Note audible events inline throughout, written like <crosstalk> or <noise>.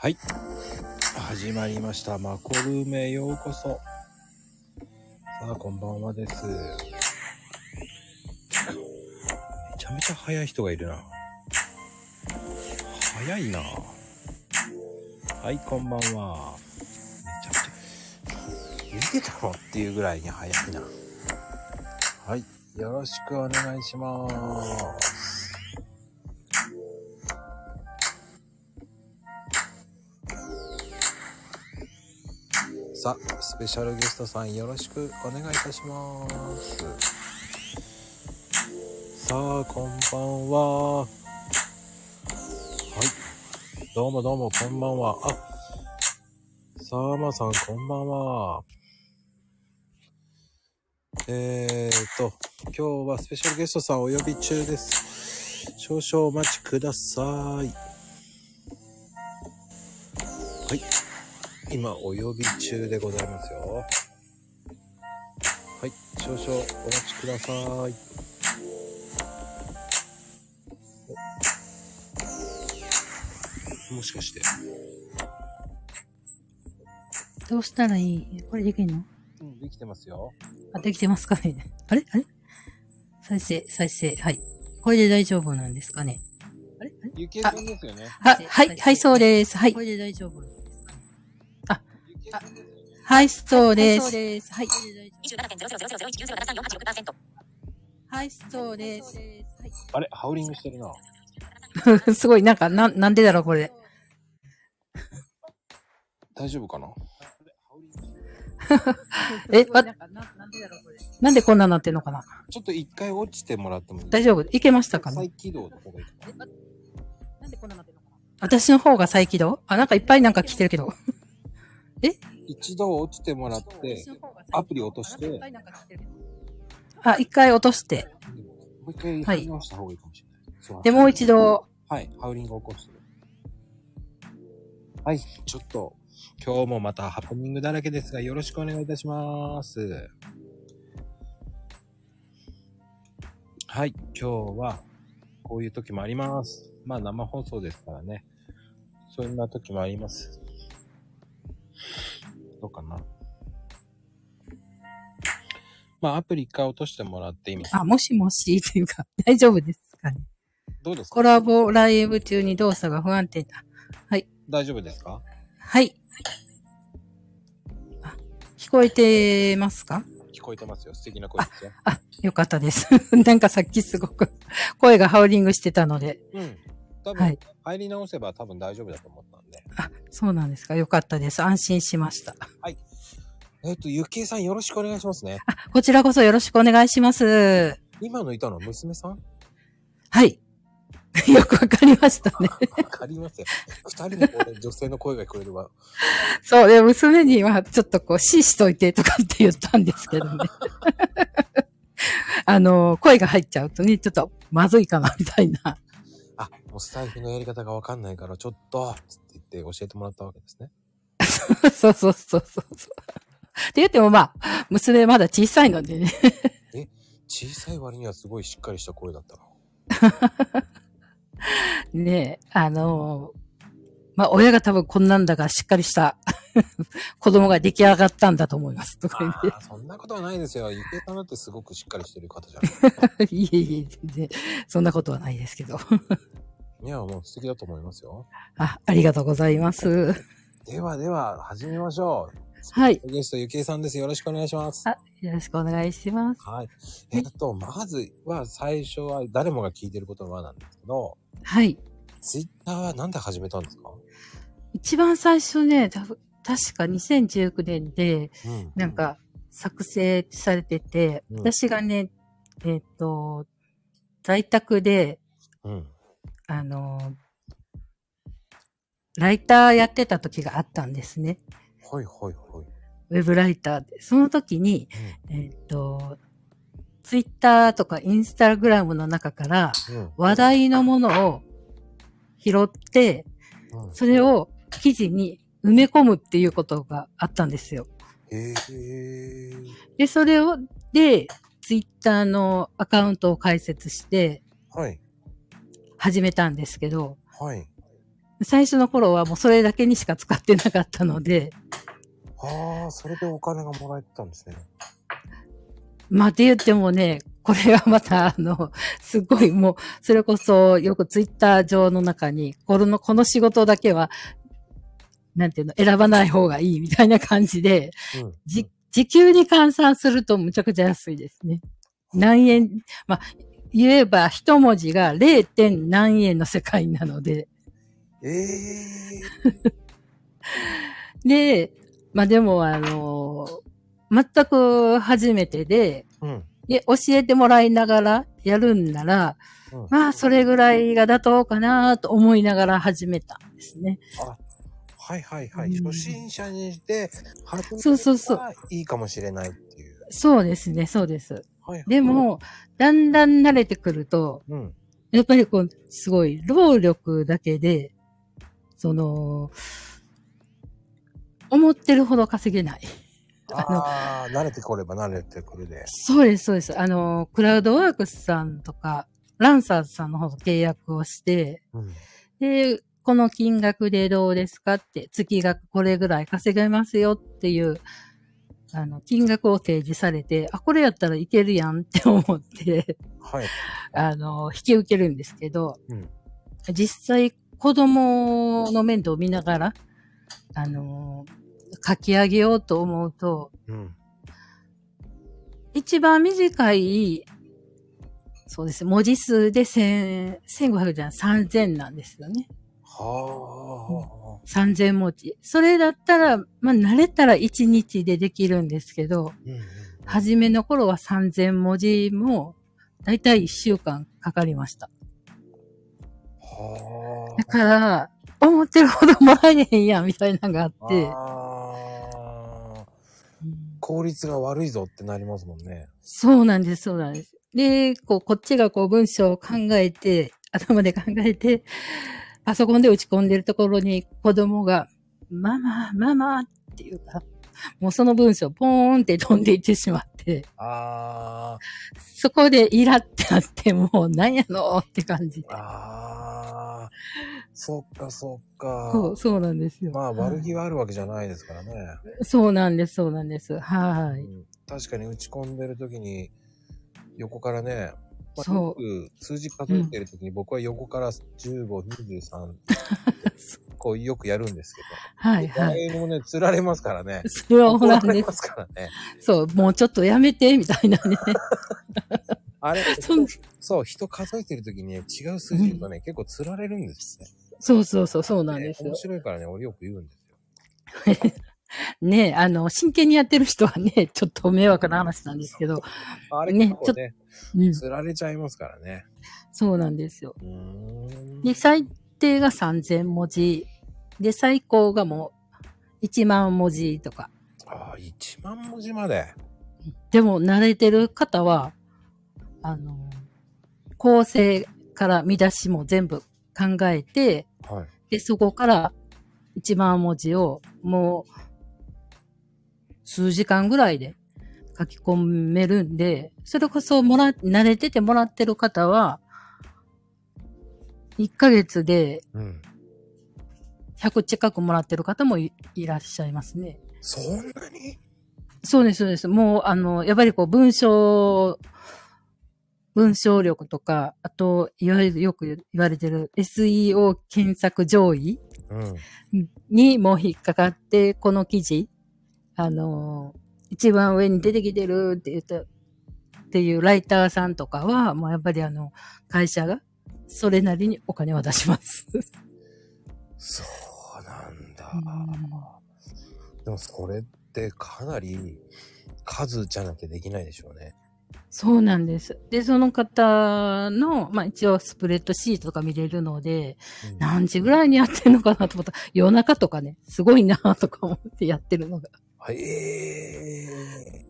はい。始まりました。マコルームへようこそ。さあ、こんばんはです。めちゃめちゃ早い人がいるな。早いな。はい、こんばんは。めちゃめちゃ、見てたのっていうぐらいに早いな。はい、よろしくお願いします。さ、スペシャルゲストさんよろしくお願いいたします。さあ、こんばんは。はい。どうもどうも、こんばんは。あ、さあまさん、こんばんは。えーと、今日はスペシャルゲストさんお呼び中です。少々お待ちくださ。い。今お呼び中でございますよ。はい、少々お待ちください。おもしかして。どうしたらいい？これできんの？うん、できてますよ。あ、できてますかね？あれ？あれ？再生、再生。はい。これで大丈夫なんですかね？あれ？あれ？ゆきえさんですよね。は、はい、はい、そうです。はい。これで大丈夫はい、そうです。そうです。はい。27.000001907348%はい、そうです。あれ、ハウリングしてるな。はい。すごい、なんか、な、なんでだろう、これ。大丈夫かな？<laughs> え、わ、なんでこんなになってんのかな？ちょっと一回落ちてもらってもいい？大丈夫？いけましたかね？再起動の方がいいかな。なんでこんなになってんのかな私の方が再起動？あ、なんかいっぱいなんか来てるけど。一度落ちてもらって、アプリ落として、あ、一回落として。もう一回り直した方がいいかもしれない。で、もう一度、はい、ハウリングを起こして。はい、ちょっと、今日もまたハプニングだらけですが、よろしくお願いいたします。はい、今日は、こういう時もあります。まあ、生放送ですからね。そんな時もあります。どうかな。まあ、アプリ一回落としてもらって今、あ、もしもし、というか、<laughs> 大丈夫ですかね。どうですか？コラボライブ中に動作が不安定だ。大丈夫ですか？はい。あ聞こえてますか？聞こえてますよ。素敵な声ですよ。あ、よかったです。<laughs> なんかさっきすごく声がハウリングしてたので。うん。多分、はい。入り直せば多分大丈夫だと思ったんで。あ、そうなんですか。よかったです。安心しました。えっ、と、ゆきえさんよろしくお願いしますね。あ、こちらこそよろしくお願いします。今のいたのは娘さん？はい。<laughs> よくわかりましたね。<laughs> わかりますよ。二人の女性の声が聞こえれば。そう、で、娘にはちょっとこう、死しといてとかって言ったんですけどね。<laughs> あの、声が入っちゃうとね、ちょっとまずいかな、みたいな。あ、もうスタイフのやり方がわかんないから、ちょっと、つって言って教えてもらったわけですね。<laughs> そうそうそうそうそう。って言ってもまあ、娘まだ小さいのでね。小さい割にはすごいしっかりした声だったな。<laughs> ねえ、あのまあ、親が多分こんなんだがしっかりした <laughs> 子供が出来上がったんだと思います。とか言ってそんなことはないですよ。ゆきえさんだってすごくしっかりしてる方じゃいえいえ、全然、そんなことはないですけど。ん。いや、もう素敵だと思いますよ。あ、ありがとうございます。ではでは、始めましょはい。う。ゲストゆきえさんです。よろしくお願いします。あ、よろしくお願いします。はい。えっと、まずは最初は誰もが聞いてる言葉なんですけど、はい。ツイッターはなんで始めたんですか？一番最初ね、たぶ確か2019年で、うん。なんか、作成されてて、うん私がね、えっ、と、在宅で、うん。あの、ライターやってた時があったんですね。はいはいはい。ウェブライターで。その時に、えっ、と、ツイッターとかインスタグラムの中からうん。話題のものを拾って、うん。それを記事に埋め込むっていうことがあったんですよ。へえ。で、それを、で、ツイッターのアカウントを開設してはい。始めたんですけど、はい。最初の頃はもうそれだけにしか使ってなかったので、ああ、それでお金がもらえてたんですね。まあって言ってもね、これはまたあの、すごいもう、それこそよくツイッター上の中に、この、この仕事だけは、なんていうの、選ばない方がいいみたいな感じで、うん。じ、時給に換算するとむちゃくちゃ安いですね。何円、まあ、言えば一文字が 0. 点何円の世界なので、ええ <laughs> で、まあでもあの全く初めてで、うん。で、教えてもらいながらやるんなら、うんまあそれぐらいが妥当かなと思いながら始めたんですね。はいはいはい。うん初心者にして、始めそうそうそうたらいいかもしれないっていう。そうですね、そうです。はい。で、も、だんだん慣れてくると、うん。やっぱりこう、すごい、労力だけで、その、思ってるほど稼げない。ああ、慣れてこれば慣れてくるで。そうです、そうです。あの、クラウドワークスさんとか、ランサーズさんの方と契約をして、うん。で、この金額でどうですかって、月額これぐらい稼げますよっていう、あの、金額を提示されて、あ、これやったらいけるやんって思って、はい。<laughs> あの、引き受けるんですけど、うん実際子供の面倒を見ながら、あの、書き上げようと思うと、うん。一番短い、そうです。文字数で千、1500じゃない、3000なんですよね。は3000文字。それだったら、まあ、慣れたら1日でできるんですけど、あ。うんうん。初めの頃は3000文字も、だいたい1週間かかりました。はだから、思ってるほどもらえへんやん、みたいなのがあっあ。て。あ効率が悪いぞってなりますもんね。そうなんです、そうなんです。で、こう、こっちがこう文章を考えて、頭で考えて、パソコンで打ち込んでるところに子供が、ママ、ママっていうか、もうその文章ポーンって飛んでいってしまって、あそこでイラってなって、もうなんやのって感じであ。。ああ。そっかそっか。そう、そうなんですよ。まあ悪気ははあるわけじゃないですからね。いそうなんです、そうなんです。はい。うん確かに打ち込んでる時に横からね、まあそうよく数字数えてる時に僕は横から15、23 <laughs> こうよくやるんですけど、はい、はい。もね、釣られますからね。そうなんで。怒られますすからね。そう、もうちょっとやめて、みたいなね。<laughs> あれ、<laughs> そんそう、人数えてる時にね、違う数字言うとね、結構釣られるんですね。そうそうそう、そうなんですよ面。白いからね、俺よく言うんですよ。ねあの、真剣にやってる人はね、<laughs> ちょっと迷惑な話なんですけど、あれね結構ね、うん、釣られちゃいますからね。そうなんですよ。で、最低が3000文字。で、最高がもう1万文字とか。ああ、1万文字まで。でも、慣れてる方は、あの、構成から見出しも全部考えて、はい。で、そこから1万文字をもう数時間ぐらいで書き込めるんで、それこそもら、慣れててもらってる方は、1ヶ月でうん。100近くもらってる方もいいらっしゃいますね。そんなに？そうです、そうです。もう、あの、やっぱりこう、文章、文章力とか、あと、いわゆるよく言われてる SEO 検索上位うん。にもう引っかかって、この記事、あのー一番上に出てきてるって言った、っていうライターさんとかは、もうやっぱりあの、会社が、それなりにお金を出します。そうなんだ。うんでもそれってかなり数じゃなきゃできないでしょうね。そうなんです。で、その方の、まあ一応スプレッドシートとか見れるので、うん何時ぐらいにやってんのかなと思ったら、夜中とかね、すごいなとか思ってやってるのが。はいえ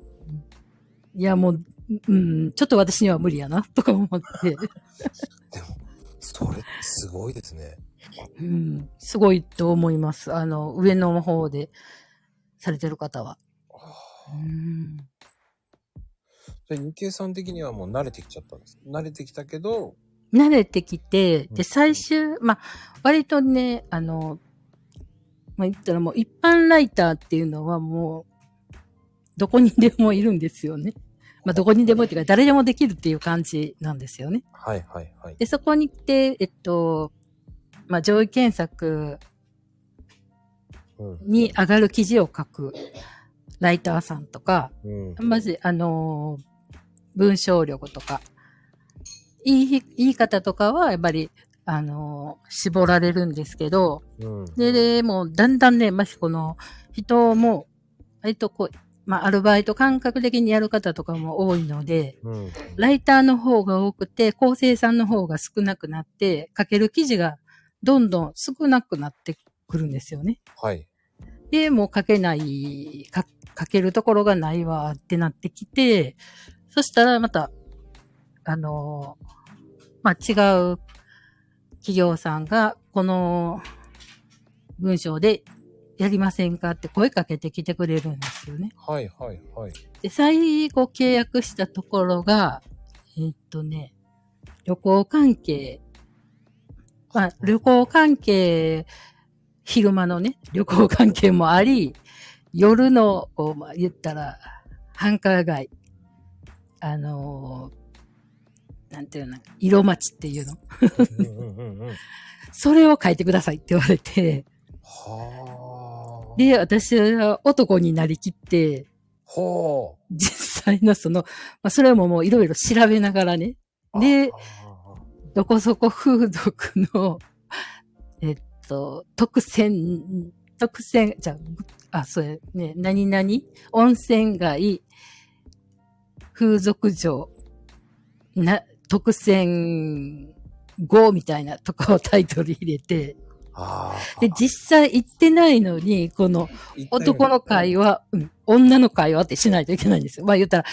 いや、もう、うん、ちょっと私には無理やな、とか思って。ー、<laughs> でも、それすごいですね。うん、すごいと思います。あの、上の方でされてる方は。うん、じゃあ、日経さん的にはもう慣れてきちゃったんです。慣れてきたけど、慣れてきて、うんで、最終、まあ、割とね、あの、まあ、言ったらもう一般ライターっていうのはもう、どこにでもいるんですよね。<laughs> まあ、どこにでもっていうか、誰でもできるっていう感じなんですよね。はいはいはい。で、そこに来て、えっと、まあ、上位検索うん。に上がる記事を書くライターさんとか、うん。まず、あのー文章力とか、言い、言い方とかは、やっぱり、あのー絞られるんですけど、うん。で、で、もう、だんだんね、ましこの、人も、割とこう、まあ、アルバイト感覚的にやる方とかも多いので、うん。ライターの方が多くて、構成さんの方が少なくなって、書ける記事がどんどん少なくなってくるんですよね。はい。で、もう書けない、か書けるところがないわってなってきて、そしたらまた、あのーまあ、違う企業さんが、この文章でやりませんかって声かけてきてくれるんですよね。はいはいはい。で、最後契約したところが、えーっとね、旅行関係、まあ、旅行関係、昼間のね、旅行関係もあり、夜の、こう、まあ、言ったら、繁華街、あのーなんていうの、色町っていうの？それを書いてくださいって言われて、はあ。で、私は男になりきって。実際のその、まあ、それももういろいろ調べながらね、であどこそこ風俗の、えっと、特選、特選、じゃあ、あ、それね、何々？温泉街、風俗場、な、特選5みたいなとかをタイトル入れて。で、実際行ってないのに、この男の会話、うん、女の会話ってしないといけないんですよ。まあ言ったら、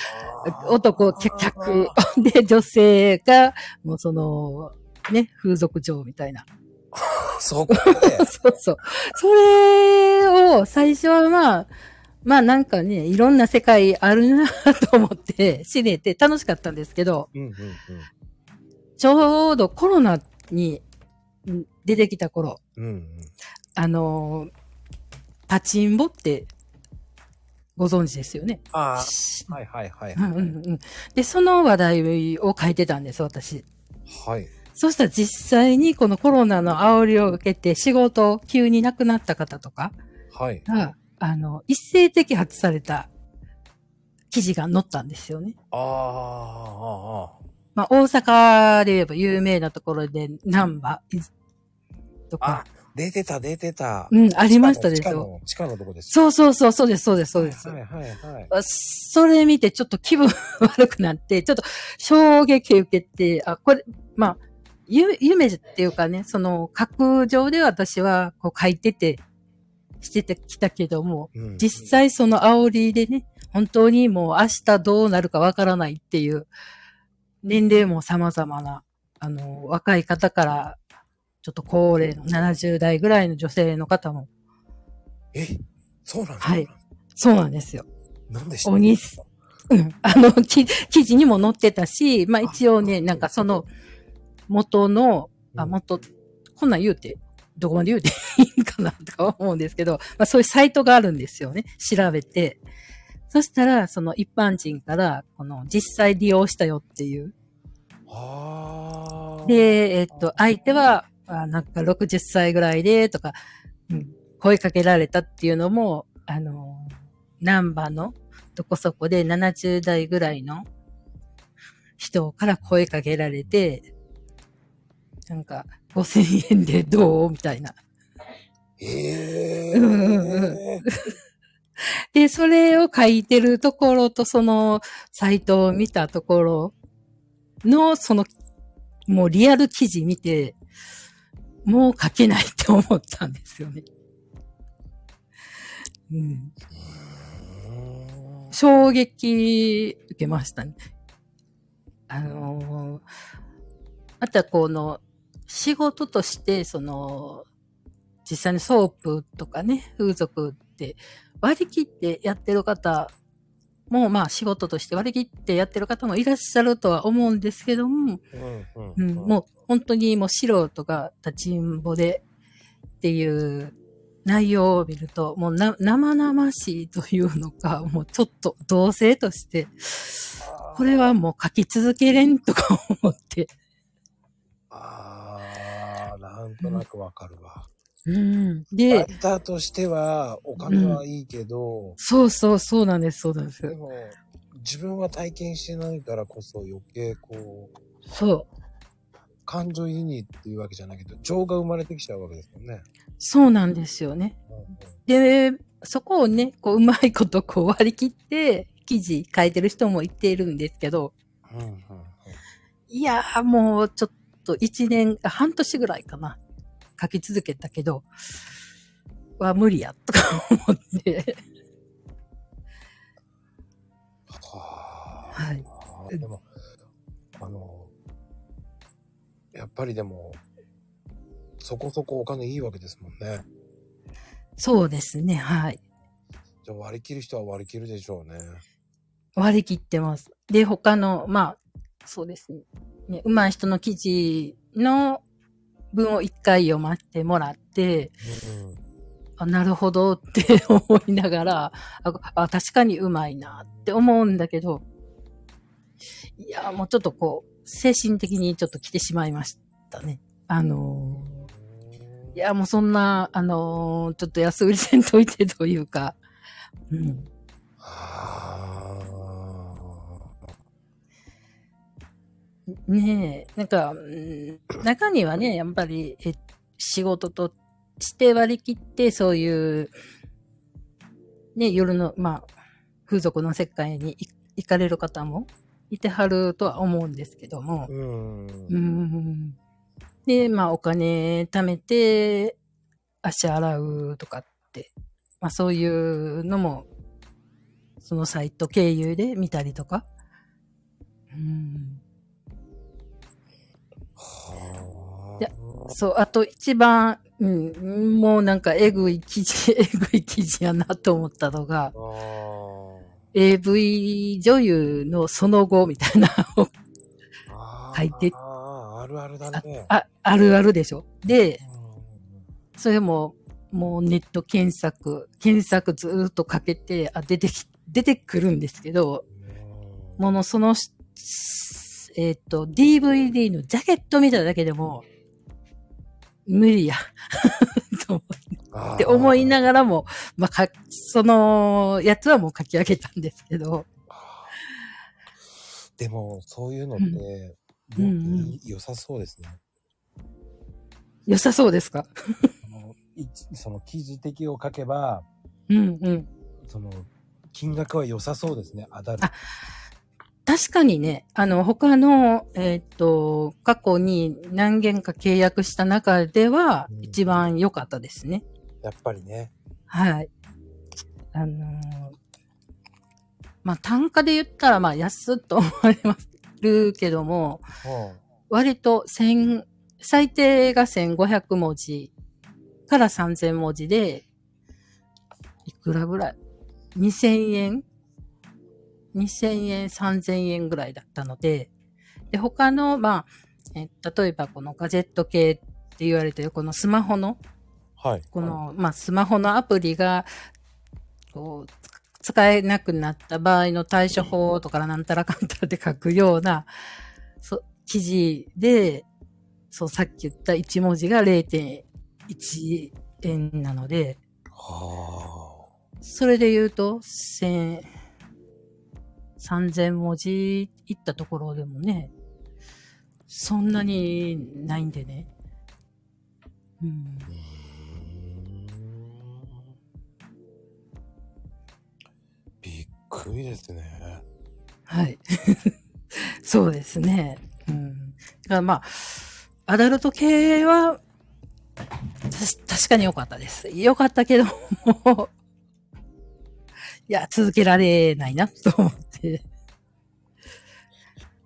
男、客、客で女性が、もうその、ね、風俗嬢みたいな。<laughs> そこで。<laughs> そうそう。それを最初はまあ、まあなんかね、いろんな世界あるなと思って <laughs> 知れて楽しかったんですけど、うんうんうん。ちょうどコロナにん出てきた頃、うんうん。あのーパチンボってご存知ですよね？ああ。はいはいはい。うんうんうん。で、その話題を書いてたんです、私。はい。そしたら実際にこのコロナの煽りを受けて仕事を急になくなった方とかはい。が、あの、一斉摘発された記事が載ったんですよね。ああ、あまあ、大阪で言えば有名なところで、南波いとあ。あか、、出てた出てた。うん、ありましたでしょ。地下の、とこです。そうそうそう、そうです、そうです、そうです。はいはいはい。あそれ見てちょっと気分 <laughs> 悪くなって、ちょっと衝撃受けて、あ、これ、まあ、ゆ夢っていうかね、その、格上で私はこう書いてて、しててきたけども、うん実際その煽りでね、本当にもう明日どうなるかわからないっていう、年齢も様々な、あの、若い方から、ちょっと高齢の70代ぐらいの女性の方も、え、そうなんですか？はい。そうなんですよ。なんでした？おにす。うん。あの、き記事にも載ってたし、まあ一応ね、なんかその、元の、あ、うん元、こんなん言うて、どこまで言うていいんかなとか思うんですけど、まあそういうサイトがあるんですよね。調べて。そしたら、その一般人から、この実際利用したよっていう。で、えっと、相手は、あなんか60歳ぐらいで、とか、うん、声かけられたっていうのも、あの、ナンバーのどこそこで70代ぐらいの人から声かけられて、なんか、5000円でどう？みたいな。ええ <laughs> で、それを書いてるところと、その、サイトを見たところの、その、もうリアル記事見て、もう書けないって思ったんですよね。うん。衝撃受けましたね。あのーあとはこの、仕事として、その、実際にソープとかね、風俗って割り切ってやってる方もうまあ仕事として割り切ってやってる方もいらっしゃるとは思うんですけども、うんうん、もう本当にもう素人が立ちんぼでっていう内容を見ると、もうな生々しいというのか、もうちょっと同性として、これはもう書き続けれんとか思って。ああ、なんとなくわかるわ。うん。ラでイ、ターとしてはお金はいいけど、そうそうそうなんです、そうなんですで。も自分は体験してないからこそ余計こう、そう。感情移入っていうわけじゃないけど、情が生まれてきちゃうわけですよね。そうなんですよね。で、そこをね、こう、うまいことこう割り切って、記事書いてる人も言っているんですけど、うんうんうんいやーもうちょっと一年、あ半年ぐらいかな。書き続けたけど、は無理や、とか思って。はあはい。でも、あの、やっぱりでも、そこそこお金いいわけですもんね。そうですね、はい。じゃあ割り切る人は割り切るでしょうね。割り切ってます。で、他の、まあ、そうですね。ね、上手い人の記事の文を一回読ませてもらって、うんあ、なるほどって思いながら、あ、あ確かに上手いなって思うんだけど、いや、もうちょっとこう、精神的にちょっと来てしまいましたね。あのーいや、もうそんな、あのーちょっと安売りせんといてというか、うん。はねえ、なんか、うん中にはね、やっぱり、え、仕事として割り切って、そういう、ね、夜の、まあ、風俗の世界にい行かれる方もいてはるとは思うんですけどもあ。、うん。うん。で、まあ、お金貯めて、足洗うとかって、まあ、そういうのも、そのサイト経由で見たりとか。うん。そう、あと一番、うん、もうなんかえぐい記事、<laughs> えぐい記事やなと思ったのが、AV 女優のその後みたいなのを。書いてあーあるあるだね。あ、あるあるでしょ。で、うんそれも、もうネット検索、検索ずーっとかけて、あ、出てき、出てくるんですけど、ものそのし、えっ、と、DVD のジャケット見ただけでも、無理や。<laughs> と思って思いながらも、まあ、か、そのやつはもう書き上げたんですけど、でも、そういうのって、良さそうですね。良さそうですか？その記事的を書けば、うんうん。その、金額は良さそうですね。アダルトあ確かにね、あの、他の、えっ、と、過去に何件か契約した中ではう、ん一番良かったですね。やっぱりね。はい。あのーまあ、単価で言ったら、まあ、安っと思われまするけども、割と千、最低が1500文字から3000文字で、いくらぐらい ?2000 円？?2000 円、3000円ぐらいだったので、で、他の、まあ、え例えばこのガジェット系って言われてるこのスマホの、はい。この、まあ、スマホのアプリが、こう、つ使えなくなった場合の対処法とかなんたらかんたらって書くような、そ記事で、そう、さっき言った1文字が0.1円なので、はそれで言うと、千、3000文字いったところでもね、そんなにないんでね。うんびっくりですね。はい。<laughs> そうですね。うん。だからまあ、アダルト系は、た確かに良かったです。良かったけども、<laughs> いや、続けられないな、と思って。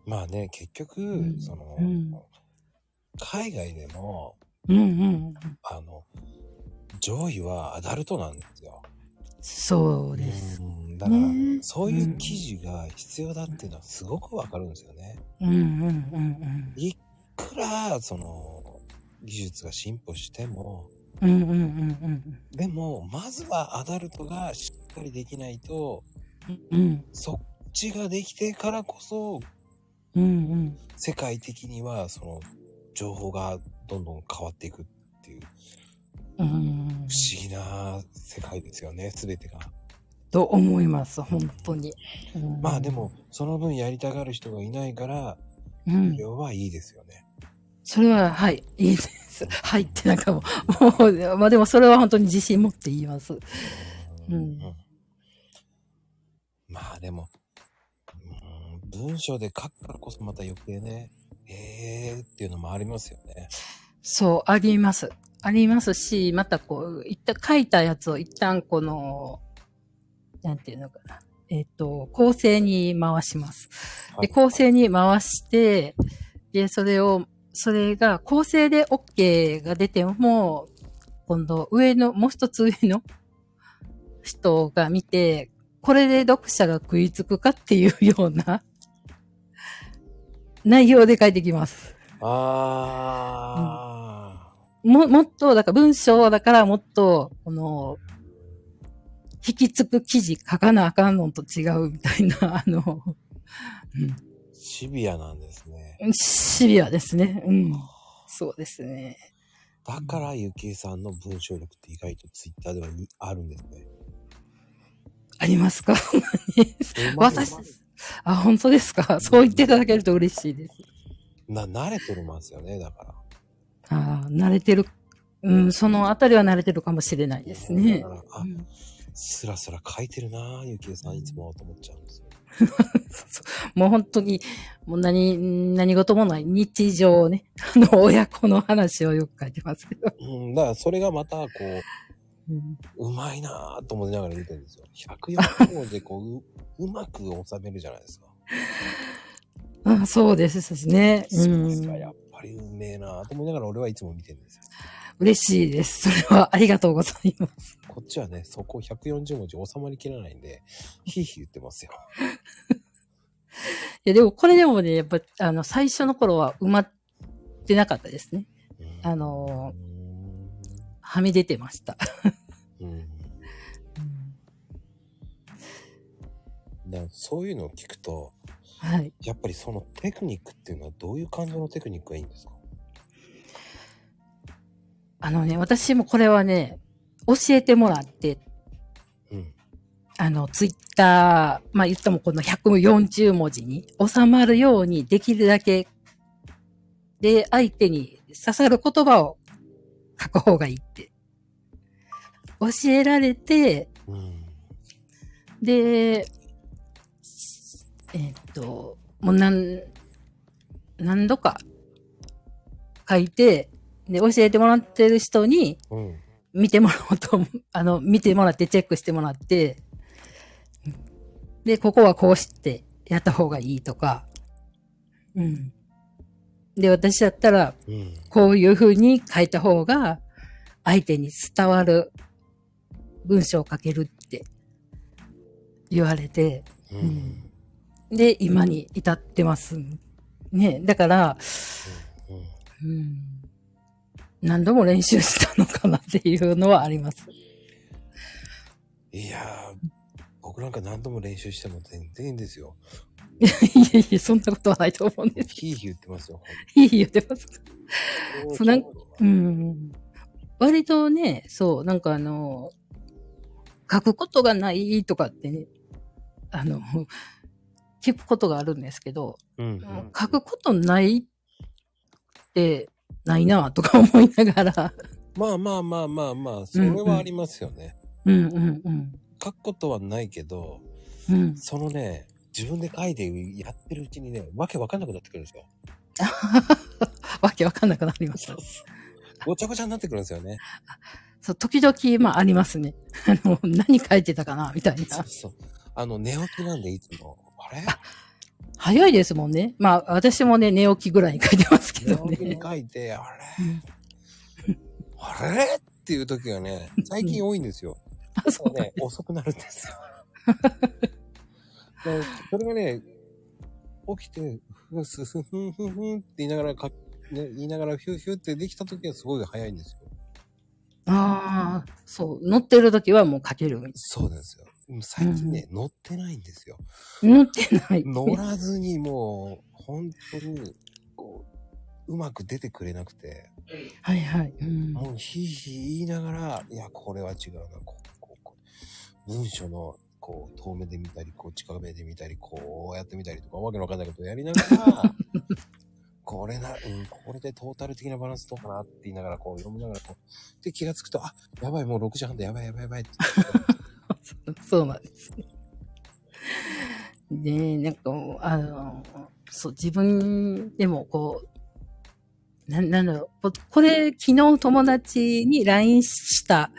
まあね、結局、んその、うん海外でも、うんうん。あの、上位はアダルトなんですよ。そうです。うんだから、ねそういう記事が必要だっていうのはすごくわかるんですよね。うんうんうんいくら、その、技術が進歩しても、うん。うんうんうんでも、まずはアダルトがしっかりできないと、うん。うんそっちができてからこそ、うんうん。世界的には、その、情報がどんどん変わっていくっていう、うん不思議な世界ですよね、すべてが。と思います、本当に。うんまあでも、、その分やりたがる人がいないから、うん。要はいいですよね。それは、はい、いいです。はいってなんかもう、もう、まあでもそれは本当に自信持って言います。うんまあでも、うん文章で書くからこそまた余計ね、えーっていうのもありますよね。そう、あります。ありますし、またこう、一旦書いたやつを一旦この、なんていうのかな。えっ、と、構成に回します。で、構成に回して、で、それを、それが構成で OK が出ても、今度上の、もう一つ上の人が見て、これで読者が食いつくかっていうような内容で書いてきます。あも、もっと、だから文章だからもっと、この、引きつく記事書かなあかんのと違うみたいな、<laughs> あの、ー、シビアなんですね。うん、シビアですね。うん。そうですね。だから、ゆきえさんの文章力って意外とツイッターではにあるんですね。ありますか？<laughs> 私、あ、本当ですか？そう言っていただけると嬉しいです。な、慣れてるますよね、だから。ああ、慣れてる。うん、そのあたりは慣れてるかもしれないですねだ。から、あう、んスラスラ書いてるなぁ、ゆきえさんいつもと思っちゃうんですよ。<laughs> もう本当に、もう何、何事もない日常ね、あの、親子の話をよく書いてますけど。うん、だからそれがまた、こうんう、うまいなぁと思いながら見てるんですよ。104文字でこう、う、うまく収めるじゃないですか。<laughs> あそうですしね。うさすがん。やっぱりうめえなぁと思いながら俺はいつも見てるんですよ。嬉しいです。それはありがとうございます。こっちはね、そこ140文字収まりきらないんで、ひいひい言ってますよ。<laughs> いや、でもこれでもね、やっぱ、あの、最初の頃は埋まってなかったですね。うんあのはみ出てました。うんだそういうのを聞くと、はい。やっぱりそのテクニックっていうのはどういう感じのテクニックがいいんですか？あのね、私もこれはね、教えてもらって、うん。あの、ツイッター、まあ言ってもこの140文字に収まるようにできるだけ、で、相手に刺さる言葉を書く方がいいって。教えられて、うん。で、えーっと、もう何、何度か書いて、で、教えてもらってる人にうん。見てもらおうと、<laughs> あの、見てもらってチェックしてもらって、で、ここはこうしてやった方がいいとか、うん。で、私だったら、うん。こういう風に書いた方が、相手に伝わる文章を書けるって言われて、うん。で、今に至ってます。ね。だから、うん。うん、何度も練習したのかなっていうのはあります。いやー、僕なんか何度も練習しても全然いいんですよ。いえいえ、そんなことはないと思うんです。ひいひい言ってますよ。いい言ってます。そうなんううん。割とね、そう、なんかあの、書くことがないとかってね、あの、聞くことがあるんですけど、ん。書くことないって、ないなとか思いながら、まあまあまあまあまあ、それはありますよね。うんうんうん。書くことはないけど、うん。そのね、自分で書いてやってるうちにね、わけわかんなくなってくるんですよ。<laughs> わけわかんなくなりました。ごちゃごちゃになってくるんですよね。そう、時々、まあありますね。<laughs> あの、何書いてたかなみたいなそう。そう。あの、寝起きなんでいつも、あれ？早いですもんね。まあ、私もね、寝起きぐらいに書いてますけど寝起きにね。書いて、あれ？うんあれ？っていう時がね、最近多いんですよ。<laughs> あ、そうね、遅くなるんですよ。でそれがね、起きて、ふすふふんふんふんって言いながらか、ね、言いながらヒューヒューってできた時はすごい早いんですよ。ああ、そう。乗ってる時はもう書ける。そうですよ。最近ね、乗ってないんですよ。乗ってない。乗らずにもう、本当に、こう、うまく出てくれなくて、はいはい。うん、もうひいひい言いながら、いや、これは違うな、こう、こう、こう。文章の、こう、遠目で見たり、こう、近目で見たり、こうやってみたりとか、わけのわかんないことやりながら、<laughs> これな、うん、これでトータル的なバランスどうかなって言いながら、こう、読みながら、こう、で、気がつくと、あ、やばい、もう6時半だ、やばい、やばい、やばいって。<laughs> そうなんです。で、なんか、あの、そう、自分でもこう、な、なんだろう、ここれ、昨日友達に LINE した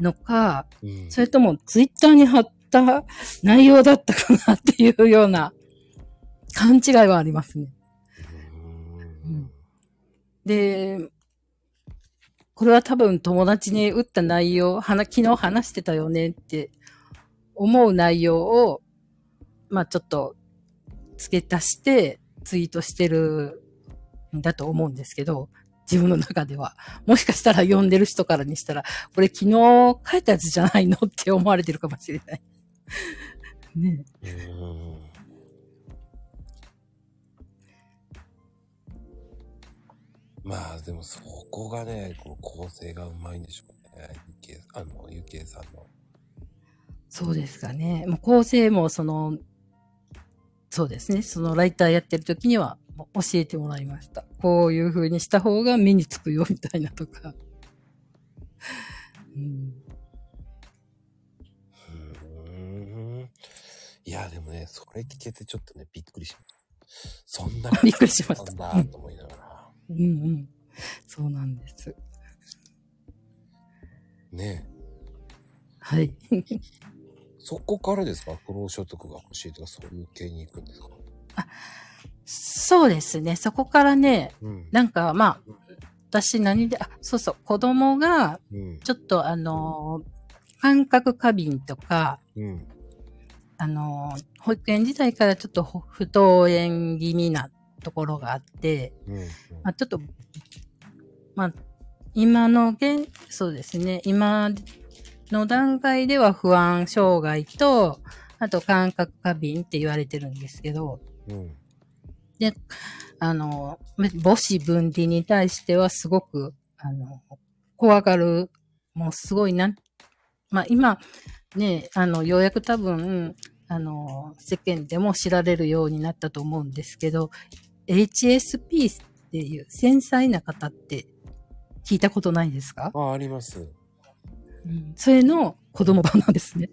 のか、うん。それともツイッターに貼った内容だったかなっていうような勘違いはありますね。うんで、これは多分友達に打った内容、はな昨日話してたよねって思う内容を、まあちょっと付け足してツイートしてるんだと思うんですけど、自分の中では。もしかしたら読んでる人からにしたら、これ昨日書いたやつじゃないのって思われてるかもしれない。ねうんまあでもそこがね、この構成がうまいんでしょうね。ゆきえあの、ゆきえさんの。そうですかね。もう構成もその、そうですね。そのライターやってる時には教えてもらいました。こういう風にした方が目につくよみたいなとか。うん、いや、でもね、それ聞けてちょっとね、びっくりしました。<laughs> そんなびっくりしましたなんだと思いながら。うんうん。そうなんです。ねはい。<laughs> そこからですか？不労所得が欲しいとかそういう系に行くんですか？そうですね。そこからね、うん。なんかまあ、私何で、あ、そうそう、子供がうん。ちょっとあのー感覚過敏とか、うん。あのー保育園時代からちょっとほ不登園気味なところがあって、うん。まあ、ちょっと、まあ、今の現、そうですね、今の段階では不安障害と、あと感覚過敏って言われてるんですけど、うん。あの、母子分離に対してはすごく、あの、怖がる、もうすごいな、まあ今、ね、あの、ようやく多分、あの、世間でも知られるようになったと思うんですけど、HSP っていう繊細な方って聞いたことないですか、あ、あります。うん、それの子供版なんですね。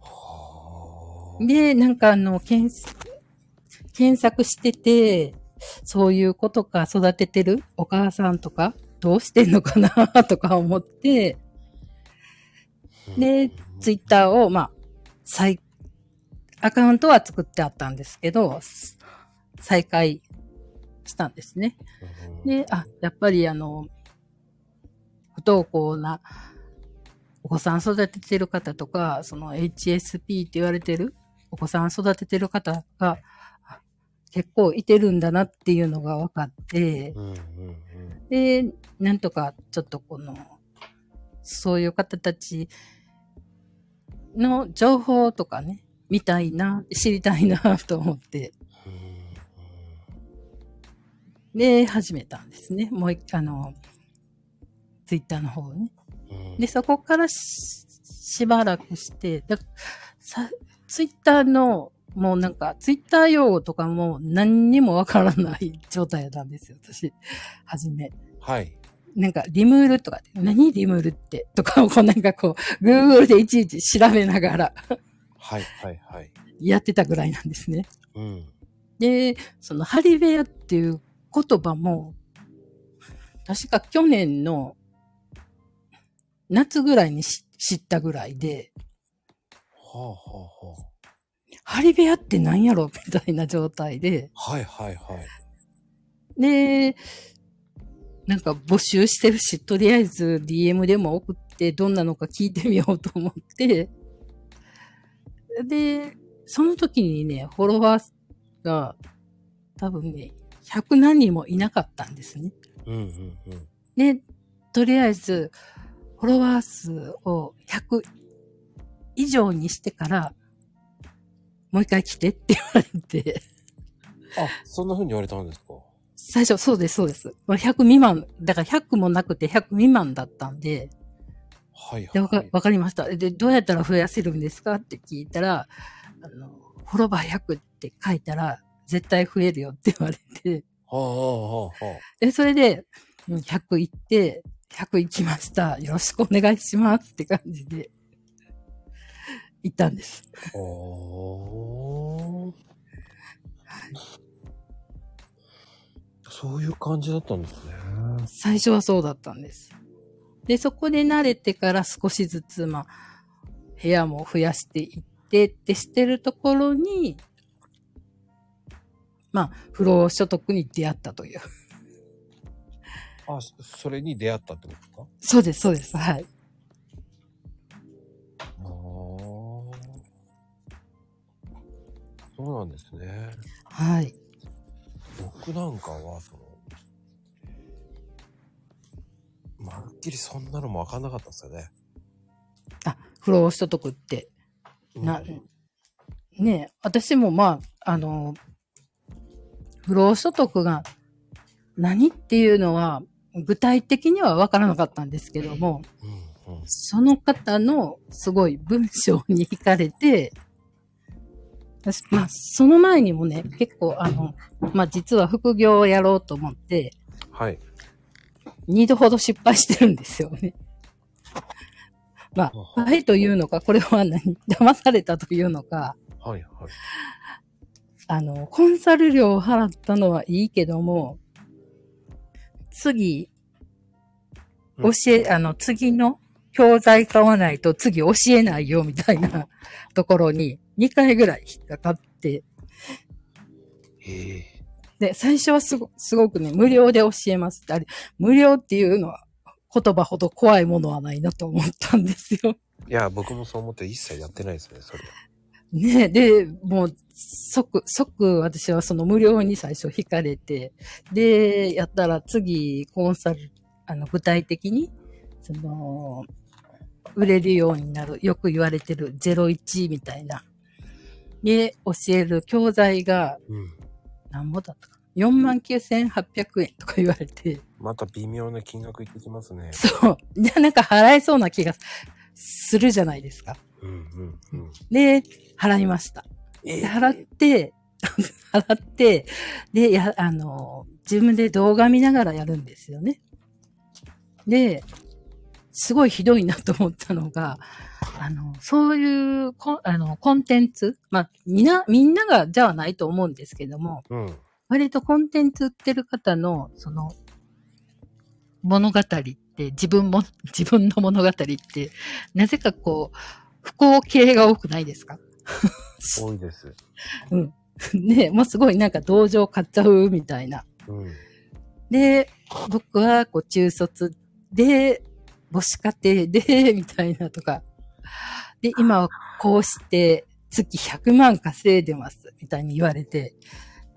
はあ。で、なんかあの、検索、検索してて、そういう子とか育ててるお母さんとか、どうしてんのかなとか思って、で、ツイッターを、まあ、再、アカウントは作ってあったんですけど、再開したんですね。うんで、あ、やっぱりあの、不登校なお子さん育ててる方とか、その HSP って言われてるお子さん育ててる方があ結構いてるんだなっていうのが分かって、うんうんで、なんとかちょっとこの、そういう方たちの情報とかね、見たいな、知りたいな <laughs> と思って、で、始めたんですね。もう一回、あの、ツイッターの方ね。で、そこからししばらくして、ださツイッターの、もうなんか、ツイッター用語とかも何にもわからない状態なんですよ、私。はじめ。はい。なんか、リムールとかって、何リムールってとかをこうなんかこう、Google でいちいち調べながらはいはいはい。やってたぐらいなんですね。うん。で、そのハリベアっていう言葉も、確か去年の夏ぐらいにし知ったぐらいで、はあはあはハリベアって何やろみたいな状態で、あ。はいはいはい。で、なんか募集してるし、とりあえず DM でも送ってどんなのか聞いてみようと思って、で、その時にね、フォロワーが多分ね、100何人もいなかったんですね。うんうんうん。で、とりあえず、フォロワー数を100以上にしてから、もう一回来てって言われて、あ、そんな風に言われたんですか？最初、そうです、そうです。まあ100未満、だから100もなくて100未満だったんで、はいで、わかはい。わかりました。で、どうやったら増やせるんですかって聞いたら、あの、フォロワー100って書いたら、絶対増えるよって言われて、はあはあはで、それで、うん100行って、100行きました。よろしくお願いしますって感じで、行ったんです。あ。おーそういう感じだったんですね。最初はそうだったんです。で、そこで慣れてから少しずつ、まあ、部屋も増やしていってってしてるところに、まあ、不労所得に出会ったという。あ、それに出会ったってことか？そうです、そうです。はい。ああ。そうなんですね。はい。僕なんかは、その、まるっきりそんなのもわかんなかったですよね。あ、不労所得って。なうんねえ、私もまあ、あの、不労所得が何っていうのは、具体的には分からなかったんですけども、うんうんその方のすごい文章に惹かれて、私まあ、その前にもね、結構あの、まあ実は副業をやろうと思って、はい。二度ほど失敗してるんですよね。<laughs> まあ、はいというのか、これは何？<laughs> 騙されたというのか、はいはい。あの、コンサル料を払ったのはいいけども、次、うん教え、あの、次の教材買わないと次教えないよみたいなところに2回ぐらい引っかかって。で、最初はすごすごくね、無料で教えますって。あれ、無料っていうのは言葉ほど怖いものはないなと思ったんですよ。いや、僕もそう思って一切やってないですね、それ。ねで、もう、即、即私はその無料に最初惹かれて、で、やったら次、コンサル、あの、具体的に、その、売れるようになる、よく言われてる01みたいな。で、教える教材が、うん。何ぼだったかな ?49,800 円とか言われて、また微妙な金額いってきますね。そう。じゃあなんか払えそうな気がするじゃないですか。うんうんうん。で、払いました。えで払って、<laughs> 払って、で、や、あの、自分で動画見ながらやるんですよね。で、すごいひどいなと思ったのが、あの、そういうコン、あの、コンテンツ、まあ、みんな、みんながじゃあないと思うんですけども、うん。割とコンテンツ売ってる方の、その、物語って、自分も、<laughs> 自分の物語って、なぜかこう、不幸系が多くないですか？<laughs> 多いです。<laughs> うん。ねもうすごいなんか同情買っちゃうみたいな。うん。で、僕はこう中卒で、母子家庭で、<laughs> みたいなとか。で、今はこうして月100万稼いでます、みたいに言われて、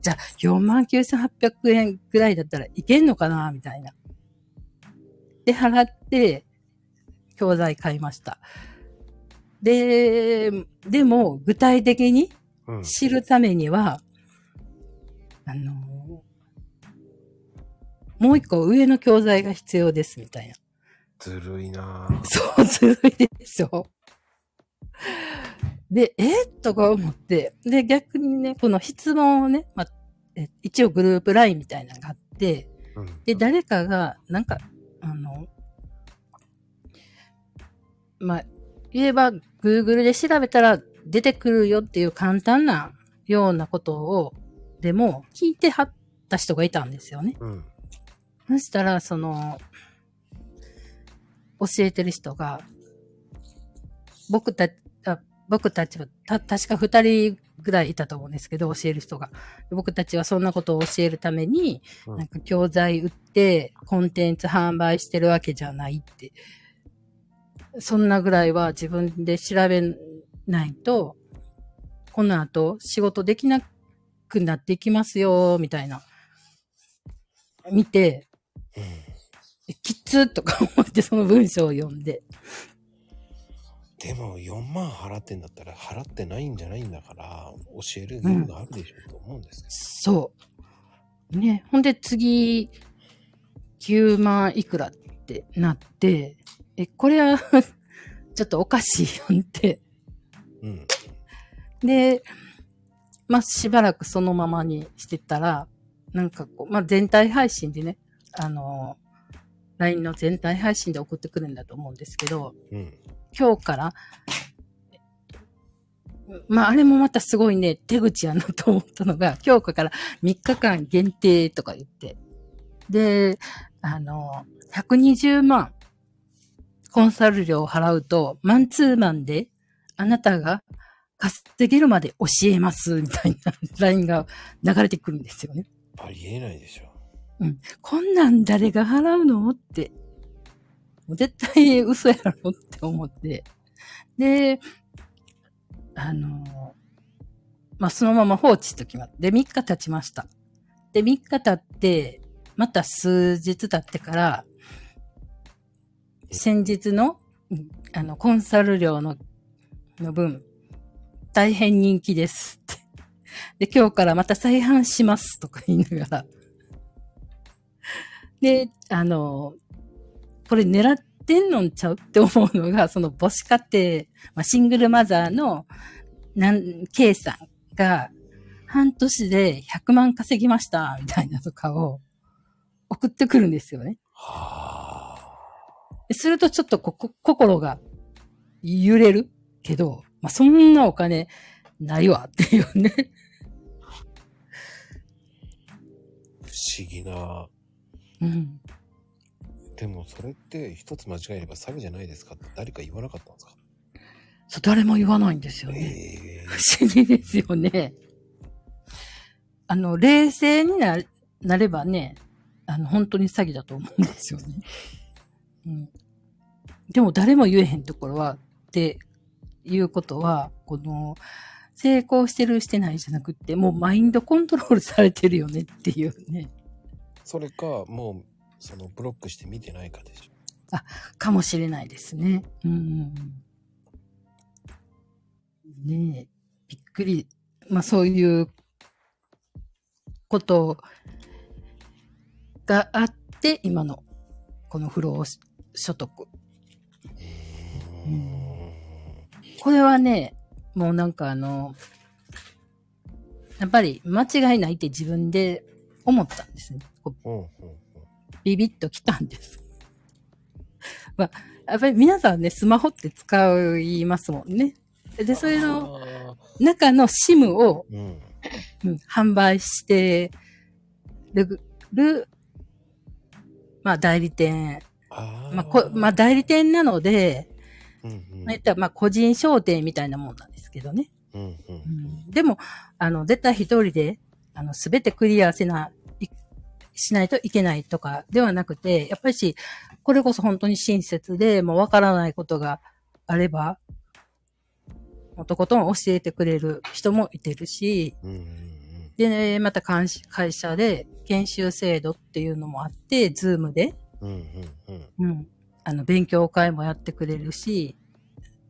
じゃあ49,800円くらいだったらいけんのかな、みたいな。で、払って、教材買いました。で、でも、具体的にうん。知るためには、あのーもう一個上の教材が必要です、みたいな。ずるいなぁ。そう、ずるいでしょ。で、え？とか思って、で、逆にね、この質問をね、まあ、え一応グループ LINE みたいなのがあって、うん。で、誰かが、なんか、あの、まあ、言えば、Google で調べたら出てくるよっていう簡単なようなことを、でも、聞いてはった人がいたんですよね。うん。そしたら、その、教えてる人が、僕たち、あ僕たちは、た、確か二人ぐらいいたと思うんですけど、教える人が。僕たちはそんなことを教えるために、うんなんか教材売って、コンテンツ販売してるわけじゃないって。そんなぐらいは自分で調べないと、この後仕事できなくなっていきますよ、みたいな。見て、うん。えきつとか思ってその文章を読んで。でも4万払ってんだったら払ってないんじゃないんだから教える義務があるでしょうと思うんですけそう。ね。ほんで次、9万いくらってなって、え、これは <laughs> ちょっとおかしいよって。ど。うん。で、まあ、しばらくそのままにしてたら、なんかこう、まあ、全体配信でね、あの、LINE の全体配信で送ってくるんだと思うんですけど、うん。今日から、まあ、あれもまたすごいね、手口やなと思ったのが、今日から3日間限定とか言って。で、あの、120万コンサル料を払うと、マンツーマンであなたが稼げるまで教えます、みたいな <laughs> LINE が流れてくるんですよね。ありえないでしょ。うんこんなん誰が払うのって。もう絶対嘘やろって思って。で、あの、まあ、そのまま放置しときます。で、3日経ちました。で、3日経って、また数日経ってから、先日の、あの、コンサル料の、の分、大変人気ですって。で、今日からまた再販しますとか言いながら、で、あの、これ狙ってんのんちゃう？って思うのが、<laughs> その母子家庭、まあ、シングルマザーの、なん、K さんが、半年で100万稼ぎました、みたいなとかを送ってくるんですよね。はあ。でするとちょっとここ心が揺れるけど、まあ、そんなお金ないわっていうね。不思議な。うん。でもそれって一つ間違えれば詐欺じゃないですかって誰か言わなかったんですか？そう、誰も言わないんですよね。ええ不思議ですよね。あの、冷静にななればね、あの、本当に詐欺だと思うんですよね。うん。でも誰も言えへんところは、っていうことは、この、成功してるしてないじゃなくって、もうマインドコントロールされてるよねっていうね。それか、もう、そのブロックして見てないかでしょ。かもしれないですね。うん。ねえ、びっくり。まあそういうことがあって、今のこの不労所得。うーん。これはね、もうなんかあの、やっぱり間違いないって自分で思ったんですね。ビビッときたんです。<laughs> まあ、やっぱり皆さんね、スマホって使いますもんね。で、それのあ中の SIM を、ーうん。うん販売してる、るまあ代理店。あーまあこ、まあ代理店なので、うんうんまあ言ったらまあ個人商店みたいなもんなんですけどね。うんうんうんでも、あの、絶対一人で、あの、すべてクリアせな、いしないといけないとかではなくて、やっぱりし、これこそ本当に親切で、もうわからないことがあれば、とことん教えてくれる人もいてるし、うんうんで、ね、また会社で研修制度っていうのもあって、ズームで、うんうんうん。うん、あの、勉強会もやってくれるし、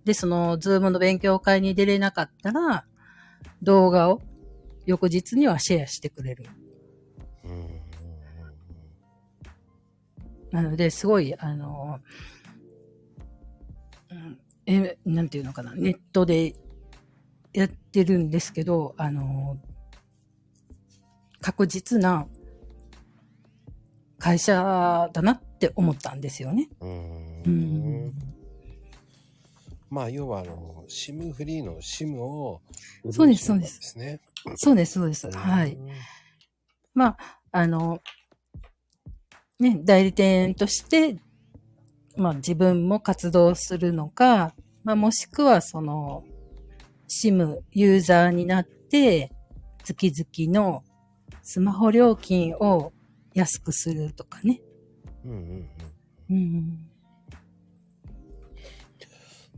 で、その、ズームの勉強会に出れなかったら、動画を翌日にはシェアしてくれる。なので、すごい、あの、うんえ、なんていうのかな、ネットでやってるんですけど、あの、確実な会社だなって思ったんですよね。うんううんん。まあ要はあの SIM フリーの SIM を売るそうです商売ですね。そうです、そうです。はい。まあ、あの、ね、代理店として、まあ自分も活動するのか、まあもしくはその、SIM ユーザーになって、月々のスマホ料金を安くするとかね。うんうんうん。うん。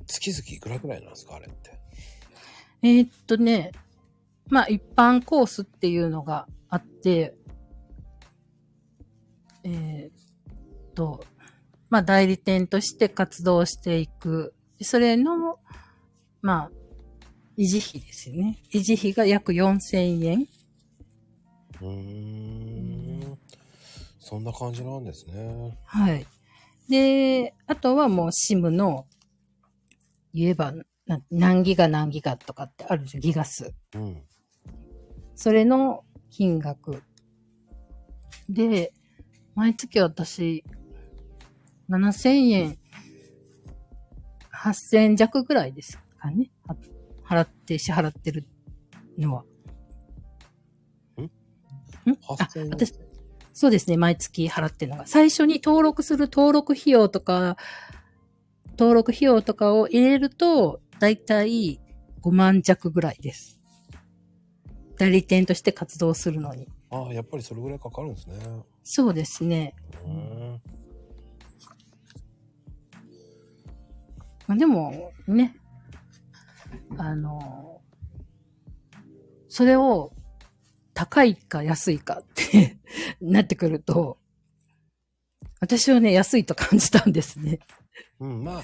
月々いくらぐらいなんですかあれって？えーっとね、まあ一般コースっていうのがあって、えーっと、まあ代理店として活動していく。それの、まあ、維持費ですよね。維持費が約4000円。うーん。そんな感じなんですね。はい。で、あとはもう SIM の、言えば、な何ギガ何ギガとかってあるじゃん、ギガ数。うん。それの金額。で、毎月私、7000円、8000円弱ぐらいですかね。は払って、支払ってるのは。ん？ん？あ、8000円私、そうですね、毎月払ってるのが。最初に登録する登録費用とか、登録費用とかを入れると、だいたい5万弱ぐらいです。代理店として活動するのに。ああ、やっぱりそれぐらいかかるんですね。そうですね。うーん。まあ、でも、ね。あの、それを高いか安いかって <laughs> なってくると、私はね、安いと感じたんですね。うん、まあ、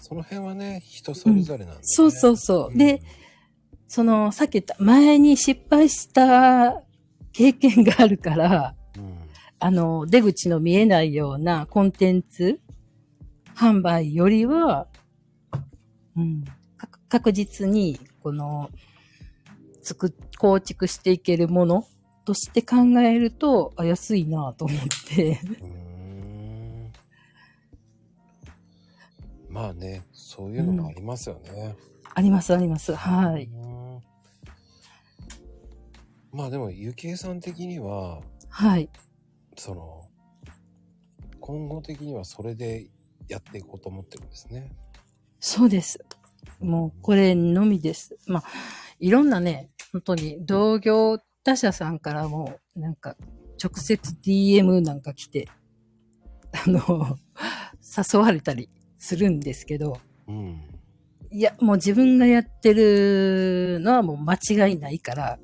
その辺はね、人それぞれなんで、ねそうそうそう。で、その、さっき言った、前に失敗した経験があるから、うん。あの、出口の見えないようなコンテンツ販売よりは、うん、確確実に、この、つく、構築していけるものとして考えると、あ、安いなと思って。まあね、そういうのもありますよね。あります、あります。はい。うんまあでも、ゆきえさん的には、はい。その、今後的にはそれでやっていこうと思ってるんですね。そうです。もう、これのみです。まあ、いろんなね、本当に同業他社さんからも、なんか、直接 DM なんか来て、<laughs> あの、誘われたりするんですけど、うん。いや、もう自分がやってるのはもう間違いないから、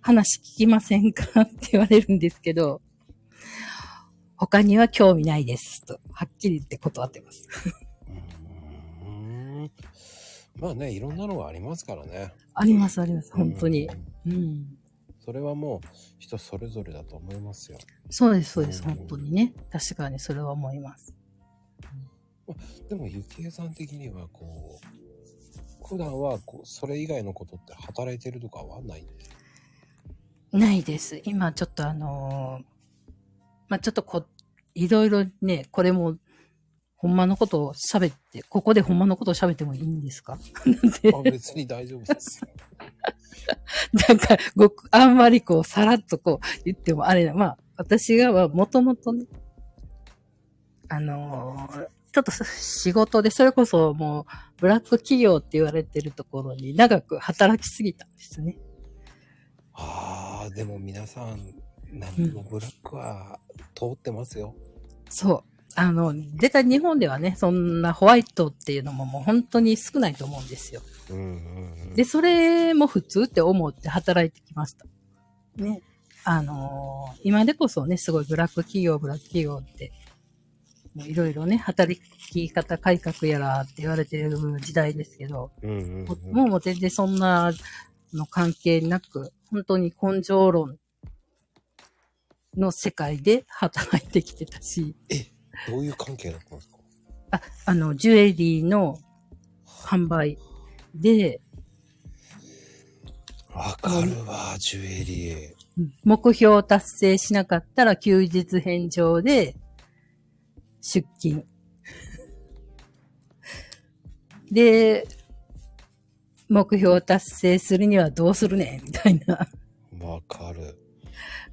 話聞きませんか？って言われるんですけど、他には興味ないですと、はっきり言って断ってます。うーんまあね、いろんなのがありますからね。あります、あります、本当にう。んうん。それはもう人それぞれだと思いますよ。そうです、そうです、うん本当にね。確かにそれは思います。でも、ゆきえさん的には、こう、普段はこうそれ以外のことって働いてるとかはないんですか？ないです。今ちょっとあのーまあ、ちょっとこ、いろいろね、これも、ほんまのことを喋って、ここでほんまのことを喋ってもいいんですか？別に大丈夫ですよ。<laughs> なんか、ごく、あんまりこう、さらっとこう、言ってもあれだ。まあ、私がは、もともとね、あのーちょっと仕事で、それこそもう、ブラック企業って言われてるところに長く働きすぎたんですね。ああ、でも皆さん、何でもブラックは通ってますよ。そう。あの、絶対日本ではね、そんなホワイトっていうのももう本当に少ないと思うんですよ。うんうんうん。で、それも普通って思って働いてきました。ね。あのー今でこそね、すごいブラック企業、ブラック企業って、もういろいろね、働き方改革やらって言われてる時代ですけど、うんうんもうんもうもう全然そんなの関係なく、本当に根性論の世界で働いてきてたし、どういう関係だったんですか？あ、あの、ジュエリーの販売で、わかるわ、ジュエリー。目標を達成しなかったら休日返上で出勤。で、目標を達成するにはどうするねんみたいな。わかる。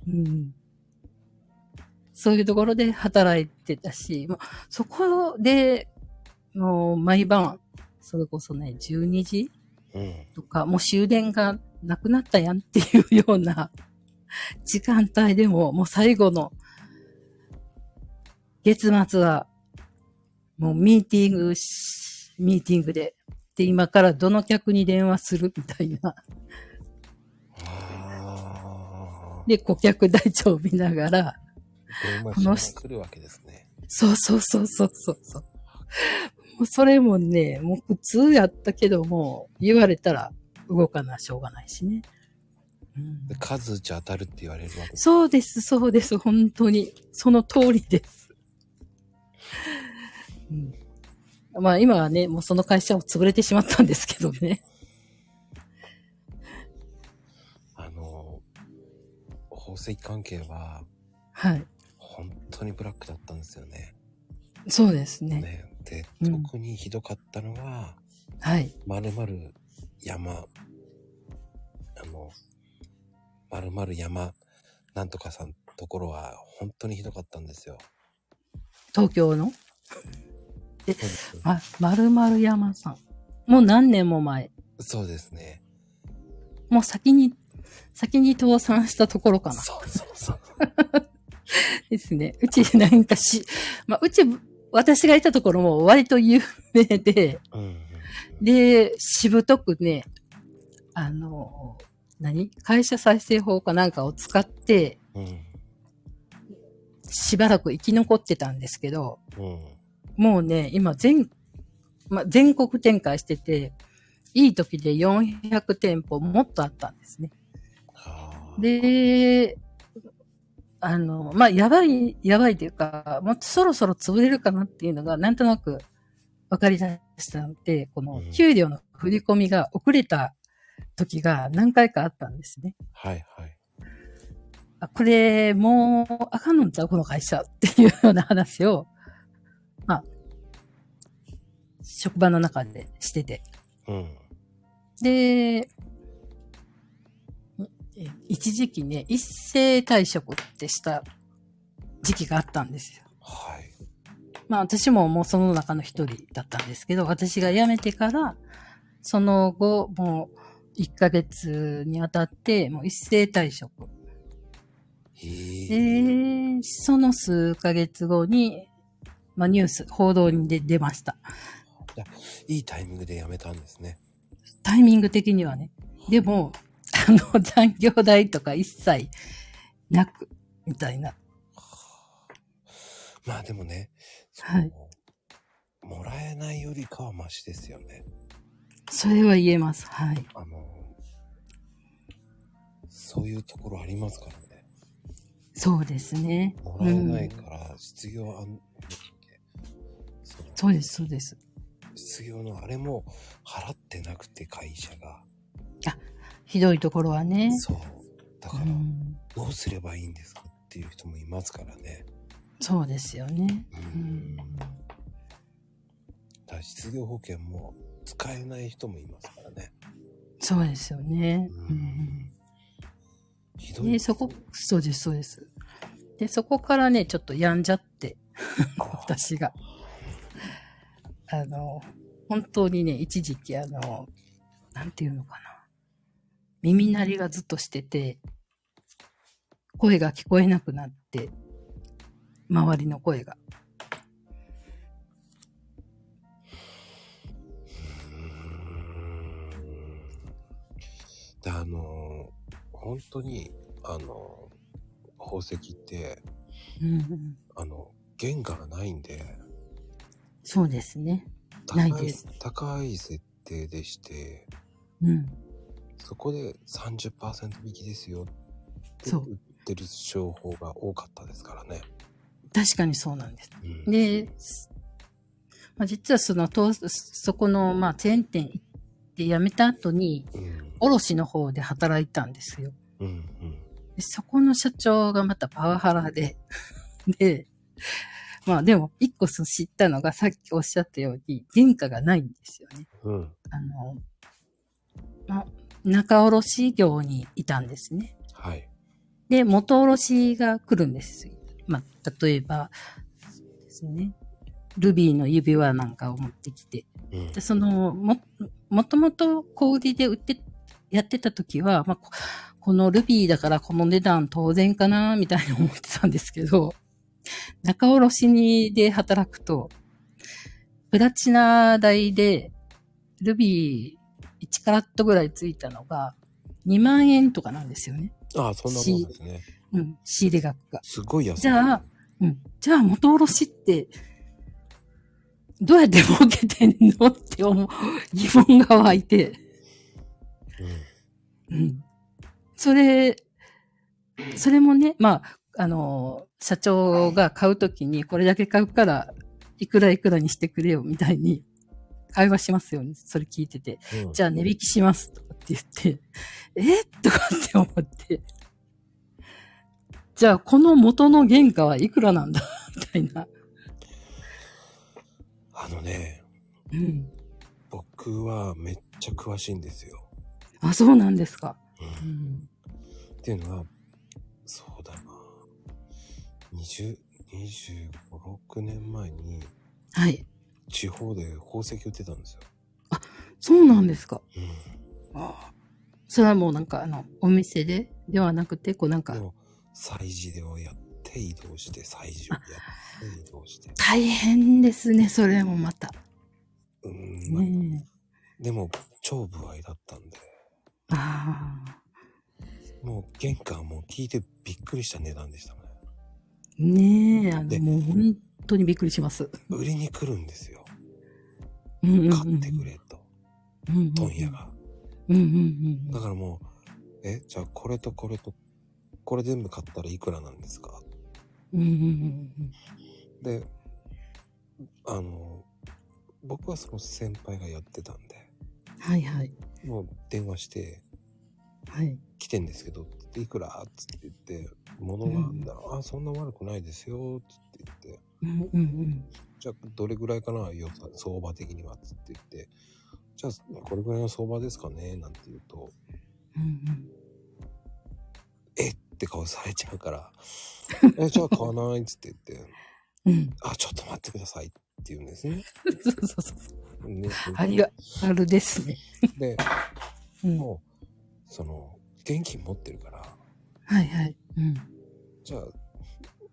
うんそういうところで働いてたし、もうそこで、もう毎晩、それこそね、12時うん。とか、もう終電がなくなったやんっていうような <laughs> 時間帯でも、もう最後の月末は、もうミーティングし、ミーティングでで、今からどの客に電話するみたいな。あで、顧客台帳を見ながら、あ。電話しまくるわけですね。そうそうそうそうそうそう。もうそれもね、もう普通やったけども、言われたら動かなしょうがないしね。うんで数打ち当たるって言われるわけです。そうです、そうです、本当に。その通りです。うん、まあ今はね、もうその会社も潰れてしまったんですけどね。あの、宝石関係は、はい。本当にブラックだったんですよね。そうですね。ね。で、うん特にひどかったのは、はい。まるまる山、あの、まるまる山、なんとかさんところは本当にひどかったんですよ。東京の？ですま、まるまる山さん。もう何年も前。そうですね。もう先に、先に倒産したところかな。そうそうそう。<laughs> ですね。うちなんかし、まあ、うち、私がいたところも割と有名で、うんうん。で、しぶとくね、あの、何？会社再生法かなんかを使って、うん。しばらく生き残ってたんですけど、うん。もうね、今全、まあ、全国展開してて、いい時で400店舗もっとあったんですね。はあ。で、あの、まあ、やばい、やばいというか、もうそろそろ潰れるかなっていうのが、なんとなく分かり出したので、このうん給料の振り込みが遅れた時が何回かあったんですね。はいはい。あ、これ、もう、あかんのんちゃうこの会社っていうような話を、職場の中でしてて。うん。で、え一時期ね、一斉退職ってした時期があったんですよ。はい。まあ私ももうその中の一人だったんですけど、私が辞めてから、その後、もう1ヶ月にあたって、もう一斉退職。で、その数ヶ月後に、まあニュース、報道にで出ました。いいタイミングで辞めたんですね。タイミング的にはね。でも、あの、<laughs> 残業代とか一切なく、みたいな。まあでもね、はいもらえないよりかはマシですよね。それは言えます。はい。あの、そういうところありますからね。そうですね。もらえないうんから、失業安、そのそうです、そうです。失業のあれも払ってなくて会社が。ひどいところはね。そう。だうから、ん、どうすればいいんですかっていう人もいますからね。そうですよね。ううんん。だ失業保険も使えない人もいますからね。そうですよね。ううんんひどい。で、そこ、そうです、そうです。で、そこからね、ちょっと病んじゃって、<laughs> 私が。あの、本当にね、一時期あの、なんていうのかな。耳鳴りがずっとしてて、声が聞こえなくなって、周りの声が。うーんで、あの、本当に、あの、宝石って、うんうん、あの、原価がないんで、そうですね。高ないです高い設定でして、うん。そこで30%引きですよって売ってる商法が多かったですからね。確かにそうなんです。うん、で、まあ、実はその、とそこの、まあ、チェーン店行って辞めた後に、うん、卸の方で働いたんですよ。うん、うん。でそこの社長がまたパワハラで、で、まあでも、一個知ったのがさっきおっしゃったように、原価がないんですよね。うん。あの、まあ、中卸業にいたんですね。はい。で、元卸が来るんですよ。まあ、例えば、そうですね。ルビーの指輪なんかを持ってきて。うんで、その、も、もともと小売りで売って、やってた時は、まあ、ここのルビーだからこの値段当然かな、みたいに思ってたんですけど、中卸にで働くと、プラチナ代でルビー1カラットぐらいついたのが、2万円とかなんですよね。ああ、そんなもんですね。うん、仕入れ額が。すごい安い。じゃあ、うん。じゃあ元おろしって、どうやって儲けてんのって思う、疑問が湧いて。うん。うん。それ、それもね、まあ、あの、社長が買うときに、これだけ買うから、いくらいくらにしてくれよ、みたいに、会話しますよね。それ聞いてて。うんじゃあ値引きします、とかって言って、え？とかって思って。じゃあ、この元の原価はいくらなんだ？みたいな。あのね、うん。僕はめっちゃ詳しいんですよ。あ、そうなんですか。う、うんん。っていうのは、そうだな。20、25、6年前にはい。地方で宝石売ってたんですよ。そうなんですか。うん。ああ。それはもうなんか、あの、お店でではなくて、こうなんかで、も、催事をやって移動して、催事をやって移動して。大変ですね、それもまた。うん、まあねでも、超不合だったんで、え。ああ。もう原価はもう聞いてびっくりした値段でしたね。ねえ、あの、でもう本当にびっくりします。売りに来るんですよ。うんうんうん買ってく。れと、うんうんうん問屋。が。うんうんうんだからもう、え、じゃあこれとこれと、これ全部買ったらいくらなんですか？うん。うんうんうんで、あの、僕はその先輩がやってたんで、うん。はいはい。もう電話して、はい。来てんですけど、いくら？っつって言って、物があんだ。ら、あ、そんな悪くないですよ、つって言って、うんうんうん。じゃあどれぐらいかな、予算相場的には、つって言って、じゃあこれぐらいの相場ですかね、なんて言うと、うんうん。え？って顔されちゃうから、<laughs> え、じゃあ買わない？っつって言って、うん。あ、ちょっと待ってくださいって言うんですね。そうそうそう。ね。ありが、あるですね。で、うん。もう、その、現金持ってるから、はいはい。うん。じゃあ、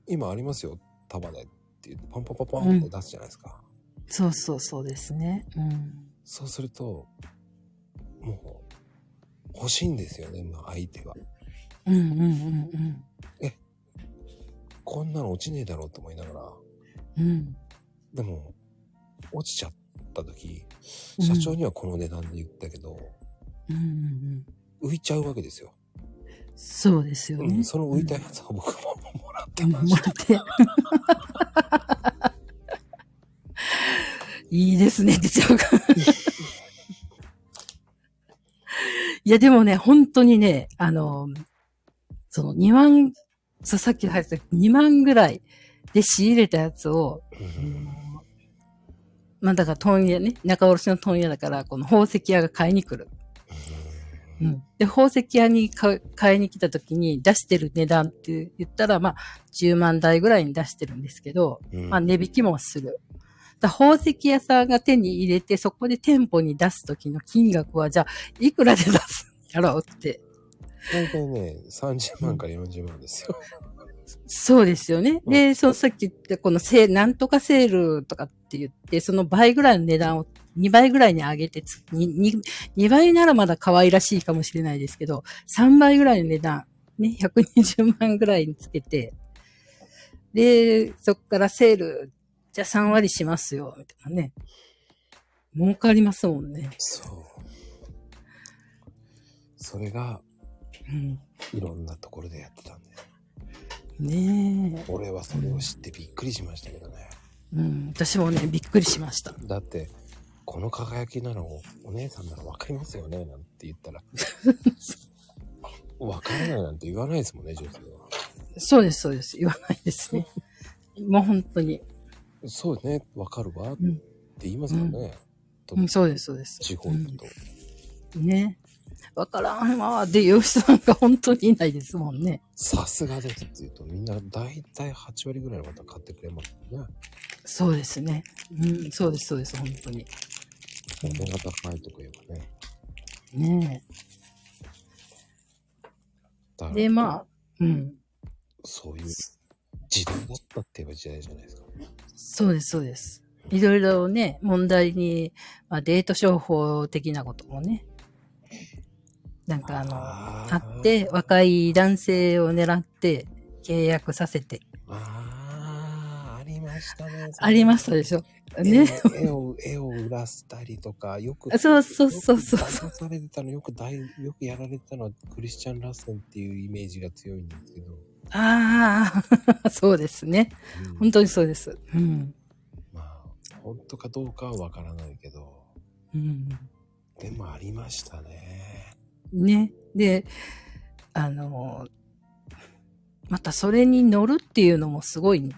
今ありますよ、束でって言って、パンパンパンパンって出すじゃないですか。そうそうそうですね。うん。そうすると、もう、欲しいんですよね、まあ相手は。うんうんうんうん。こんなの落ちねえだろうと思いながら、うん。でも、落ちちゃった時、うん社長にはこの値段で言ったけど、うんうんうん。浮いちゃうわけですよ。そうですよね。うん、その浮いたやつを僕ももらってうんました。もらって。いいですね、ってちゃうか。<laughs> いや、でもね、本当にね、あの、その2万、そうさっき入った2万ぐらいで仕入れたやつを、うんまあだから問屋ね、中卸の問屋だから、この宝石屋が買いに来る。うん。で、宝石屋に買いに来た時に出してる値段って言ったら、まあ、10万台ぐらいに出してるんですけど、うんまあ、値引きもする。だ宝石屋さんが手に入れて、そこで店舗に出す時の金額は、じゃあ、いくらで出すんやろうって。大体ね、30万から40万ですよ。そうですよね。で、そのさっき言ったこのセール、なんとかセールとかって言って、その倍ぐらいの値段を2倍ぐらいに上げてつ、2, 2倍ならまだ可愛らしいかもしれないですけど、3倍ぐらいの値段、ね、120万ぐらいにつけて、で、そこからセール、じゃあ3割しますよ、みたいなね。儲かりますもんね。そう。それが、うん。いろんなところでやってたんです。ねえ。俺はそれを知ってびっくりしましたけどね。うん。私もね、びっくりしました。だって、この輝きなのお姉さんならわかりますよね <laughs> なんて言ったら、わからないなんて言わないですもんね、女性は。そうです、そうです。言わないですね。もう本当に。そうね、わかるわってうん。言いますからね。とうん、そうです、そうです。地方行くと。うんね。わからんわーっていう人なんか本当にいないですもんね。さすがですって言うと、みんな大体8割ぐらいの方買ってくれますよね。そうですね。うん、そうです、そうです、本当に。が高いとか言えばね。ねえ。で、まあ、うん。そういう時代だったって言えば時代じゃないですか。そうです、そうです。いろいろね、問題に、まあ、デート商法的なこともね、なんかあの、ああって、若い男性を狙って契約させて、あましたね。ありましたでしょ？ね。絵を、絵を売らせたりとか、よく、そうそうそうそうされてたの、よく大、よくやられてたのはクリスチャン・ラッセンっていうイメージが強いんですけど。ああ、<laughs> そうですね。うん本当にそうです。うん。まあ、本当かどうかはわからないけど、うん、でもありましたね。ね。で、あの、またそれに乗るっていうのもすごい、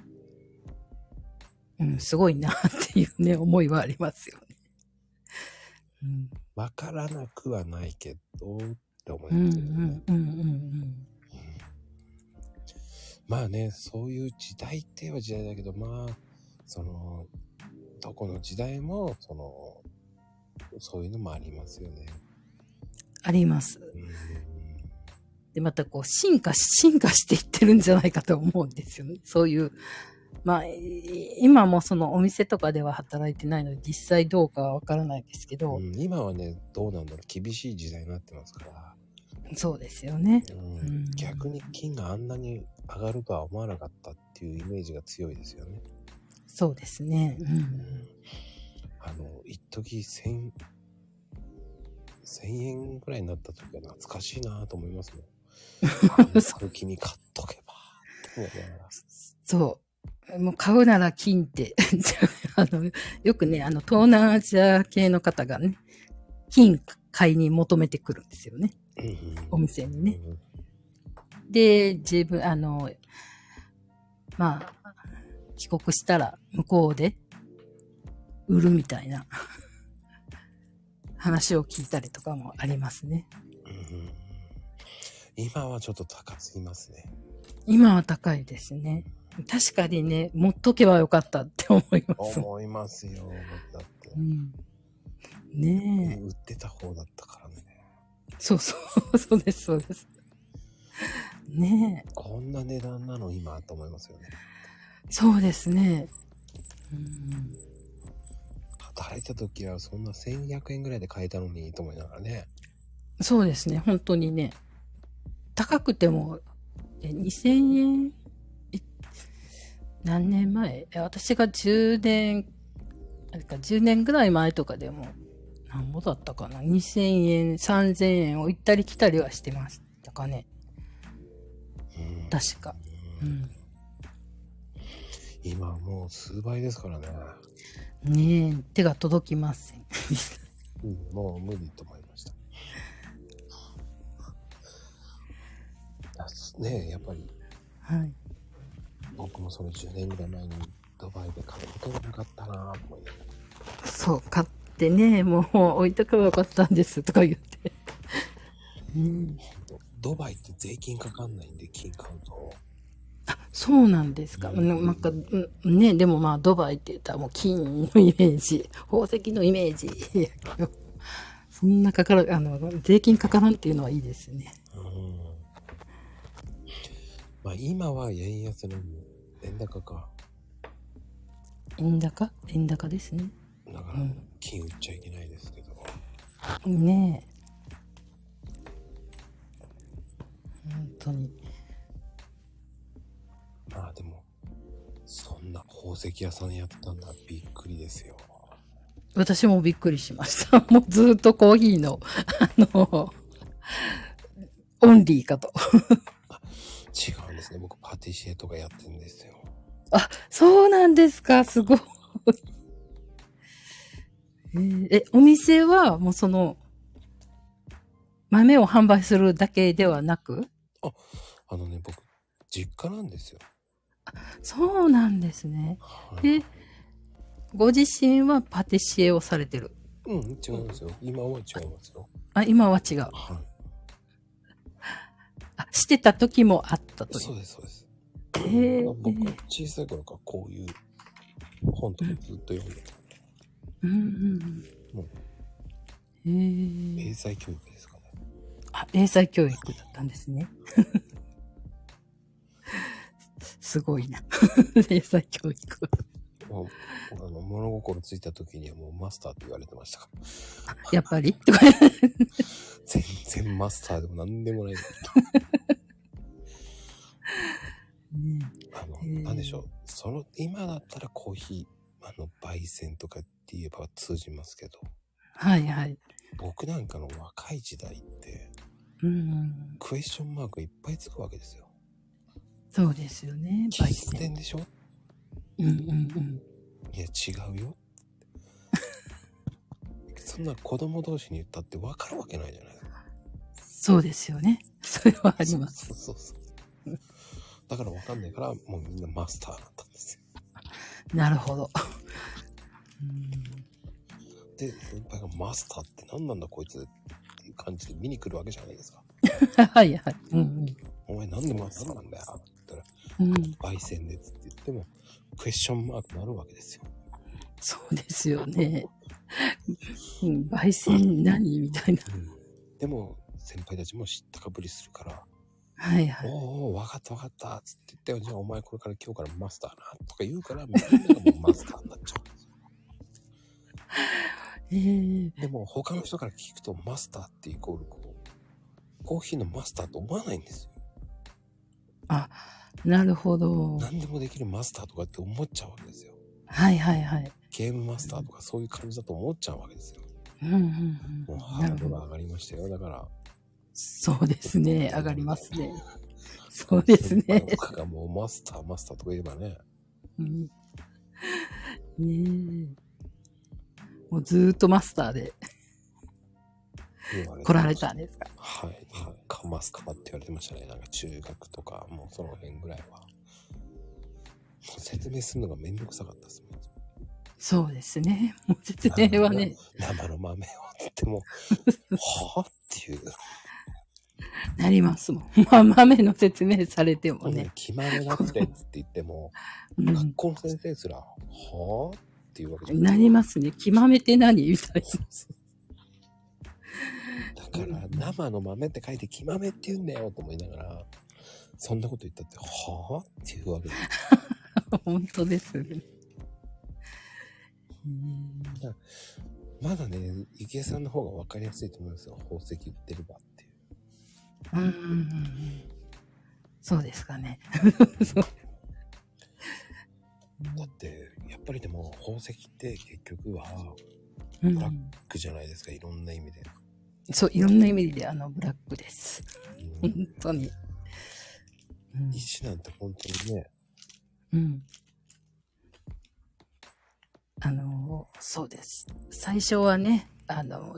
うん、すごいなっていうね、<laughs> 思いはありますよね。うん、わからなくはないけど、って思いうん、うん、ますよね。うん、うん、まあね、そういう時代って言えば時代だけど、まあ、その、どこの時代も、その、そういうのもありますよね。あります。うんで、またこう、進化し、進化していってるんじゃないかと思うんですよね。そういう、まあ、い今もそのお店とかでは働いてないので、実際どうかはわからないですけど、うん今はね、どうなんだろう、厳しい時代になってますから、そうですよね。うんうん逆に金があんなに上がるとは思わなかったっていうイメージが強いですよね。そうですね。うん。あの、一時千、千円ぐらいになった時は懐かしいなと思いますもん。<laughs> 歩きに買っとけば。って思いながらそう。もう買うなら金って。<laughs> あの、よくね、あの、東南アジア系の方がね、金買いに求めてくるんですよね。お店にね。うんで、自分、あの、まあ、帰国したら向こうで売るみたいな <laughs> 話を聞いたりとかもありますね。うん今はちょっと高すぎますね。今は高いですね。確かにね、持っとけばよかったって思います。思いますよ。だってう。ん、ねえ。売ってた方だったからね。そうそう、そうです、そうです。ねえ。こんな値段なの今と思いますよね。そうですね。うん、働いた時はそんな1200円ぐらいで買えたのにと思いながらね。そうですね、本当にね。高くても、え2000円、い何年前？え私が10年、あれか、10年ぐらい前とかでも、なんぼだったかな ?2000 円、3000円を行ったり来たりはしてましたかね。うん確か。うん。今はもう数倍ですからね。ねえ、手が届きません。うん、もう無理と思いました。ねえ、やっぱりはい。僕もその10年ぐらい前にドバイで買うことがなかったなぁと思いながら。そう、買ってね、もう置いとけばよかったんですとか言って。うん。ドバイって税金かかんないんで、金買うと。そうなんですか。うんなんか、うんね、でもまあ、ドバイって言ったらもう金のイメージ、宝石のイメージ。そんなかから、あの、税金かからんっていうのはいいですね。うん。まあ今は円安の円高か。円高？円高ですね。だからうん金売っちゃいけないですけど。ねえ。本当に。まあでも、そんな宝石屋さんやってたんだ。びっくりですよ。私もびっくりしました。<laughs> もうずっとコーヒーの、あの、オンリーかと。<laughs> 違うんですね。僕パティシエとかやってるんですよ。あ、そうなんですか、すごい。えーえ、お店はもうその、豆を販売するだけではなく？あのね、僕、実家なんですよ。そうなんですね。はいで、ご自身はパティシエをされてる？うん、違いますよ。今は違いますよ。あ、今は違う。はあ、してた時もあったい。という。そうです、そうです。へー僕、小さい頃からこういう本とかずっと読んでた。うんうんうんもうへー英才教育ですかね。あ、英才教育だったんですね。<laughs> すごいな。<laughs> 英才教育。もうあの物心ついた時にはもうマスターって言われてましたから。やっぱり？全然マスターでも何でもない。あの、へえなんでしょう。その、今だったらコーヒー、あの、焙煎とかって言えば通じますけど、はいはい。僕なんかの若い時代って、うん。クエスチョンマークいっぱいつくわけですよ。そうですよね。焙実煎。践でしょ？うんうんうん。いや、違うよ。<laughs> そんな子供同士に言ったって分かるわけないじゃないですか。そうですよね。それはあります。そうそうそう。だから分かんないから、もうみんなマスターだったんですよ。なるほど。うんで、先輩がマスターって何なんだこいつっていう感じで見に来るわけじゃないですか。<laughs> はいはい。うんお前なんでマスターなんだよって言ったうん。うん。ら、焙煎でって言っても、クエスチョンマークになるわけですよ。そうですよね。うん、焙煎何？みたいな。でも、先輩たちも知ったかぶりするから、はいはい。おーおー、わかったわかったっつって言って、じゃあお前これから今日からマスターなとか言うから、みんながもうマスターになっちゃうんですよ。<laughs> えー、でも他の人から聞くとマスターってイコールこう、コーヒーのマスターと思わないんですよ。あ、なるほど。何でもできるマスターとかって思っちゃうわけですよ。はいはいはい。ゲームマスターとかそういう感じだと思っちゃうわけですよ。うんうんもううん。ハードル上がりましたよ。だから。そうですね。上がりますね。そうですね。とかがもうマスター、マスターとか言えばね。うん、ねえ。もうずーっとマスターで来られたんですか？はい。はい。かますかって言われてましたね。なんか中学とか、もうその辺ぐらいは。説明するのがめんどくさかったですもん。そうですね。もう説明はね、生の豆をって言っても、<laughs> はぁっていう。なりますもん。<laughs> まあ、豆の説明されてもね。<laughs> 決まれなくてって言っても、うん学校の先生すら、はぁっていうわけじゃなりますね。極めて何みたい <laughs> だから、生の豆って書いて、きまめって言うんだよと思いながら、そんなこと言ったって、はぁっていうわけです。な。本当ですね。うんまだね、池江さんの方が分かりやすいと思いますよ。宝石売ってればう。うんうんうんうんそうですかね。そ <laughs> うだって、やっぱりでも宝石って結局は、うんブラックじゃないですか、いろんな意味で。そう、いろんな意味であの、ブラックです。うん本当に。うん石なんて本当にね、うん。あの、そうです。最初はね、あの、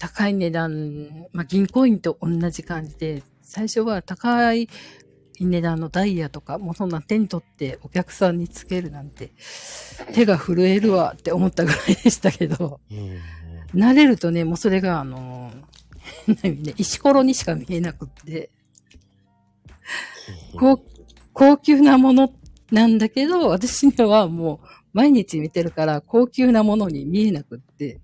高い値段、まあ、銀行員と同じ感じで、最初は高い値段のダイヤとか、もうそんな手に取ってお客さんにつけるなんて、手が震えるわって思ったぐらいでしたけど、慣れるとね、もうそれがあの、変な意味で石ころにしか見えなくって、こう高級なものなんだけど、私にはもう毎日見てるから高級なものに見えなくって、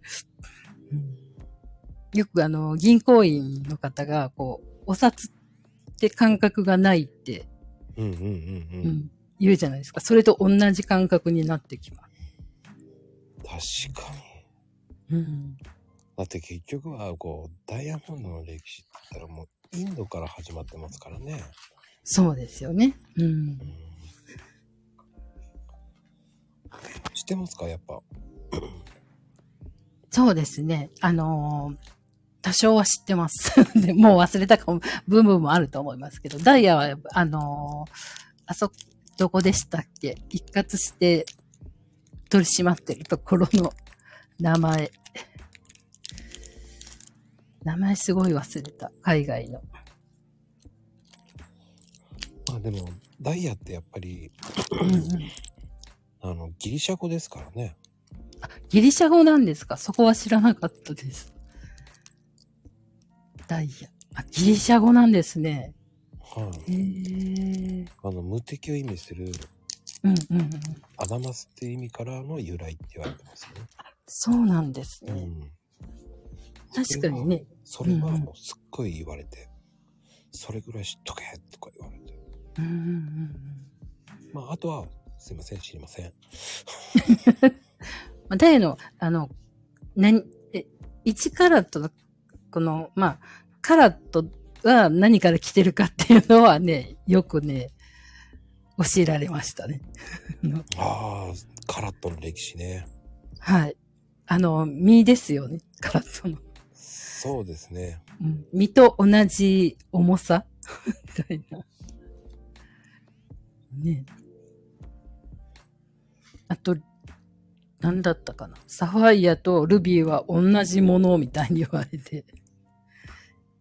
よくあの、銀行員の方が、こう、お札って感覚がないって、うんうんうんううん。ん、言うじゃないですか。それと同じ感覚になってきます。確かに。うん、だって結局は、こう、ダイヤモンドの歴史って言ったらもう、インドから始まってますからね。そうですよね。うんう。ん。知ってますか？やっぱ。そうですね。あのー多少は知ってます。<laughs> でもう忘れたかも、部分もあると思いますけど、ダイヤは、あのーあそ、どこでしたっけ？一括して取り締まってるところの名前。名前すごい忘れた。海外の。まあでも、ダイヤってやっぱり、うんうんあの、ギリシャ語ですからね。ギリシャ語なんですか？そこは知らなかったです。ダイヤ。あ、ギリシャ語なんですね。はい。へえ。あの、無敵を意味する、うんうんうん。アダマスっていう意味からの由来って言われてますね。そうなんですね。うん。確かにね。それはもうすっごい言われて、それぐらい知っとけとか言われて。うんうんうんまあ、あとは、すいません、知りません。<laughs> まあ、ダイヤの、あの、何、え、1カラットの、この、まあ、カラットは何から来てるかっていうのはね、よくね、教えられましたね。<laughs> あのああ、カラットの歴史ね。はい。あの、実ですよね。カラットの。そうですね。うん。実と同じ重さ？<laughs> みたいな。ねあと、なんだったかな。サファイアとルビーは同じものみたいに言われて。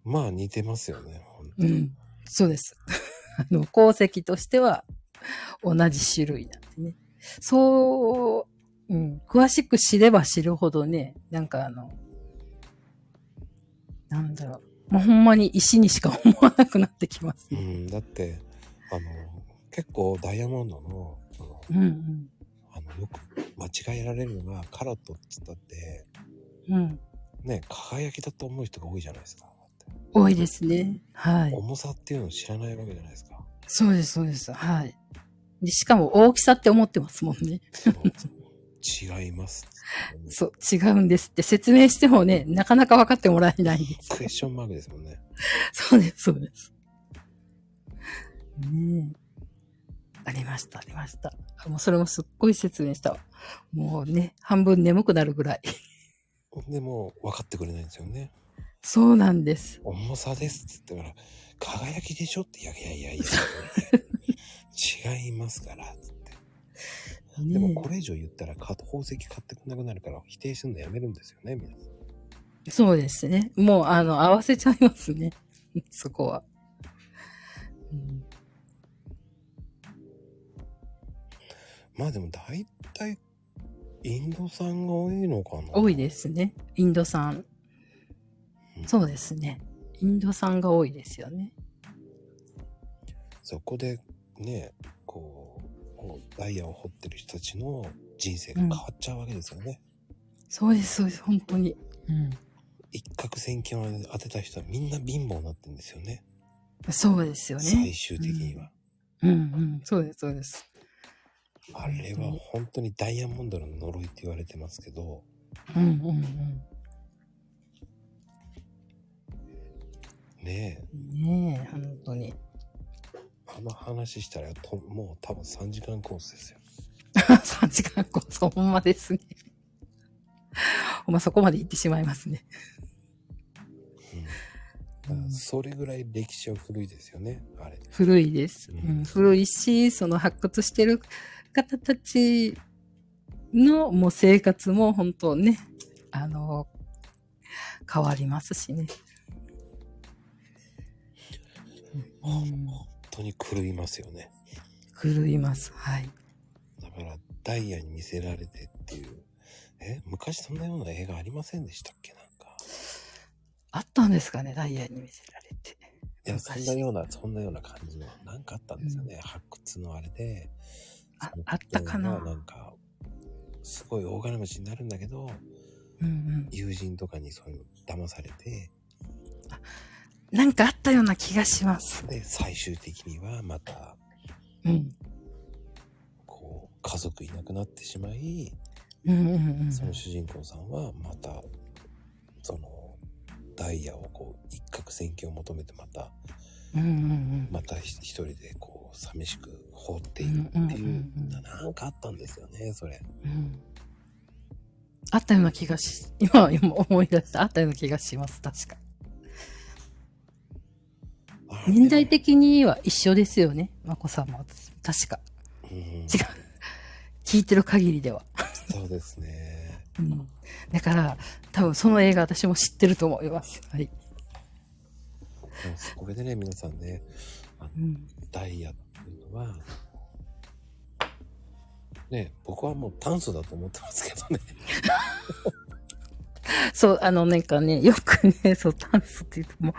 まあ似てますよね。うん。そうです。<laughs> あの、鉱石としては同じ種類なんでね。そう、うん。詳しく知れば知るほどね、なんかあの、なんだろう。もうほんまに石にしか思わなくなってきますね。うん、だって、あの、結構ダイヤモンドの、その、うんうん。あの、よく間違えられるのが、カラットって言ったって、うん。ね、輝きだと思う人が多いじゃないですか。多いですね。はい。重さっていうのを知らないわけじゃないですか。そうです、そうです。はい。で、しかも大きさって思ってますもんね。違います。<laughs> そう、違うんですって説明してもね、なかなか分かってもらえないんです。クエスチョンマークですもんね。<laughs> そうです、そうです。ねえ。ありました、ありました。もうそれもすっごい説明したわ。もうね、半分眠くなるぐらい。でも、分かってくれないんですよね。そうなんです。重さですって言ったから、輝きでしょって、いやいやいやいや、違いますから、つって。でもねこれ以上言ったら、か宝石買ってくんなくなるから、否定するのやめるんですよね、皆さん。えそうですね。もう、あの、合わせちゃいますね。<laughs> そこは。うんまあでも大体、インド産が多いのかな多いですね。インド産。うんそうですね。インド産が多いですよね。そこでね、こう、ダイヤを掘ってる人たちの人生が変わっちゃうわけですよね。そうです、そうです。本当に。うん。一攫千金を当てた人はみんな貧乏になってるんですよね。そうですよね。最終的には。うんうん。そうです、そうです。あれは本当にダイヤモンドの呪いって言われてますけど、うんうんうん。ねえ、ねえ、本当に。あの話したらともう多分3時間コースですよ。<laughs> 3時間コース、ほんまですね。ほんまそこまで行ってしまいますね。うん。それぐらい歴史は古いですよね、あれ。古いです。ううんん、古いし、その発掘してる方たちのもう生活も本当ね、あの、変わりますしね。うん、本当に狂いますよね。狂います。はい。だからダイヤに見せられてっていう。え昔そんなような映画ありませんでしたっけ？なんか。あったんですかね、ダイヤに見せられて。いや、そんなような、そんなような感じの、なんかあったんですよね。発掘のあれで。ああったかな？なんか、すごい大金持ちになるんだけど、うんうん。友人とかにそういうの騙されて、なんかあったような気がします。で、最終的にはまた、うん。こう、家族いなくなってしまい、うんうんうん。その主人公さんはまた、その、ダイヤをこう、一攫千金を求めてまた、うんうんうん。また一人でこう、寂しく放っているっていう、うんうんうんうんななんかあったんですよね、それ。うんあったような気がし、今、今思い出した。あったような気がします。確か。年代的には一緒ですよね。まこさんも。確か。うん、違う。聞いてる限りでは。そうですね。うん。だから、多分その映画私も知ってると思います。はい。これでね、皆さんね、あのうん。ダイヤっていうのは、ね、僕はもう炭素だと思ってますけどね。<laughs> そう、あの、なんかね、よくね、そう、炭素って言うともう、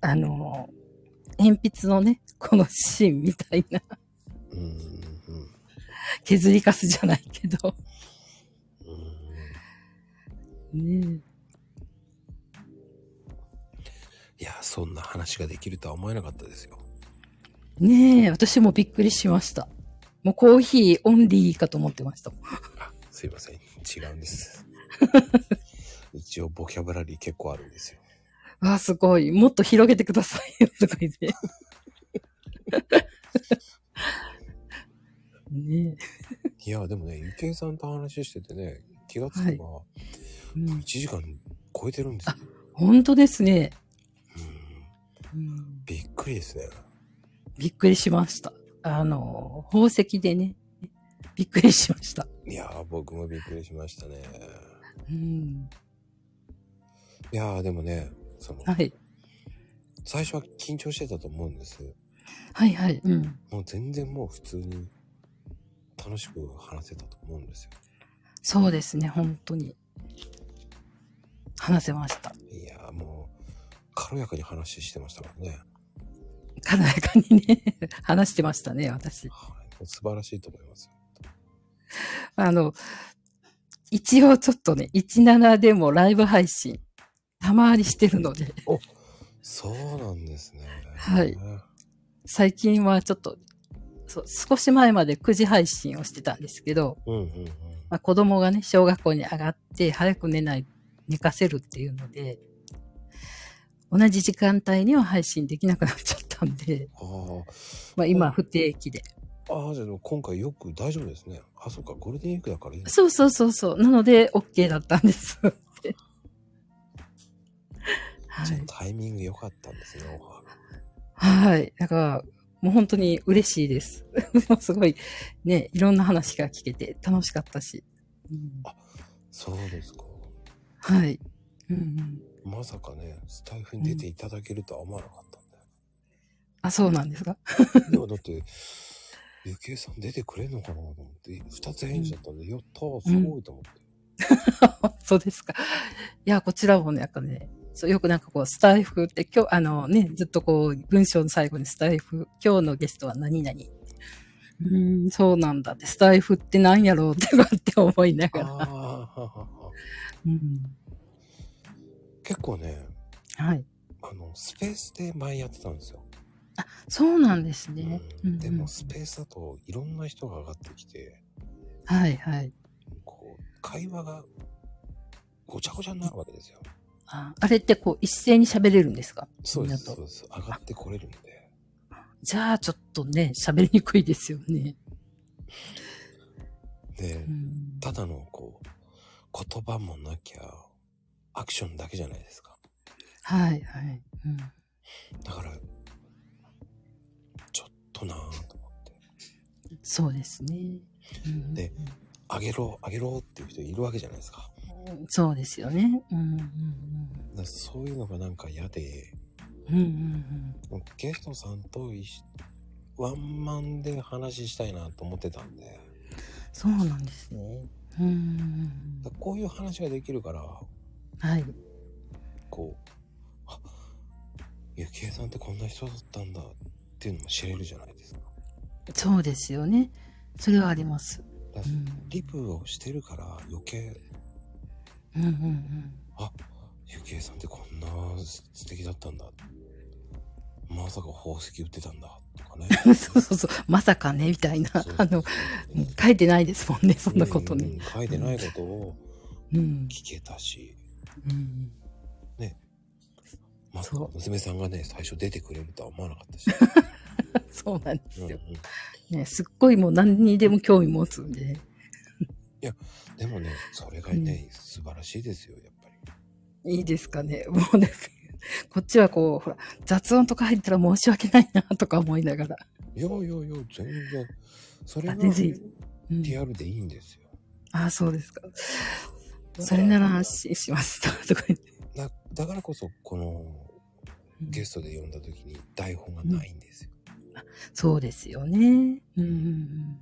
あの、鉛筆のね、この芯みたいな、うん、うん、削りカスじゃないけど、うん。ねいや、そんな話ができるとは思えなかったですよ。え。ねえ、私もびっくりしました。もうコーヒーオンリーかと思ってました。あ、すいません。違うんです。<laughs> 一応ボキャブラリー結構あるんですよ。わあ、すごい。もっと広げてくださいよ、とか言って。<laughs> ねいや、でもね、ゆけいさんと話しててね、気がつけば、え、うん1時間超えてるんですよ。本当ですね、うんうん。びっくりですね。びっくりしました。あの、宝石でね、びっくりしました。いやー、僕もびっくりしましたね。うん。いやー、でもね、その、はい。最初は緊張してたと思うんです。はいはい。うん。もう全然もう普通に楽しく話せたと思うんですよ。そうですね、本当に。話せました。いやー、もう、軽やかに話してましたからね。軽やかにね、<laughs> 話してましたね、私。はい。素晴らしいと思いますよ。あの、一応ちょっとね、17でもライブ配信、たまにしてるので、そうなんですね。はい最近はちょっと、そう少し前まで9時配信をしてたんですけど、うんうんうん。まあ、子供がね、小学校に上がって早く寝ない、寝かせるっていうので、同じ時間帯には配信できなくなっちゃったんで、あーまあ今不定期で。あー、じゃあでも今回よく大丈夫ですね。あ、そっか、ゴールデンウィークだからいい。そうそうそうそう。なので OK だったんです。はじゃあい。タイミング良かったんですね、オファーがはい。だから、もう本当に嬉しいです。<laughs> もうすごい、ね、いろんな話が聞けて楽しかったし。うんそうですか。はい。うんうん、まさかね、スタイフに出ていただけるとは思わなかったんだよ。あ、そうなんですか？<laughs> いや、だって、ゆきえさん出てくれんのかなと思って、二つ返事だったんで、やったー、すごいと思って。<laughs> そうですか。いや、こちらもね、なんかね、そうよくなんかこう、スタイフって、今日、あのね、ずっとこう、文章の最後にスタイフ、今日のゲストは何々。うーん、そうなんだって、スタイフって何やろうってって思いながら。ああ、ははは。うん、結構ね、はい。あの、スペースで前やってたんですよ。そうなんですね。うん、でうんも、スペースだといろんな人が上がってきて、はいはい。こう、会話がごちゃごちゃになるわけですよ。ああれってこう、一斉に喋れるんですか？そうです、そうです。上がってこれるんで。じゃあ、ちょっとね、喋りにくいですよね。でう、ん、ただのこう、言葉もなきゃ、アクションだけじゃないですか。はいはい。うん、だから、ちょっとなぁと思って。そうですね。うんであげろ、あげろっていう人いるわけじゃないですか。そうですよね。うんうんだからそういうのがなんか嫌で、うん。うんうんゲストさんとワンマンで話したいなと思ってたんで、そうなんですね。うんうんこういう話ができるから、うん。はい。こう、あ、ゆきえさんってこんな人だったんだっていうのも知れるじゃないですか。そうですよね。それはあります。リプをしてるから余計、うんうんあ、ゆきえさんってこんな素敵だったんだ。まさか宝石売ってたんだ。とかね。<laughs> うん。そうそうそう。まさかね、みたいな。そうあの、うん書いてないですもんね、そんなことね。うん書いてないことをうん。聞けたし、うん。まさか娘さんがね、最初出てくれるとは思わなかったし。<laughs> そうなんですうんうんよ。ね、すっごいもう何にでも興味持つんで。でもね、それがね、素晴らしいですよ、やっぱり。いいですかね。<laughs> もうね、こっちはこう、ほら、雑音とか入ったら申し訳ないな、とか思いながら。いやいやいや、全然、それあが全然いいうんリアルでいいんですよ。あ、そうですか。それなら安心しました。とか言って。だだからこそ、このゲストで呼んだ時に台本がないんですよ。そうですよね。うんうんうん。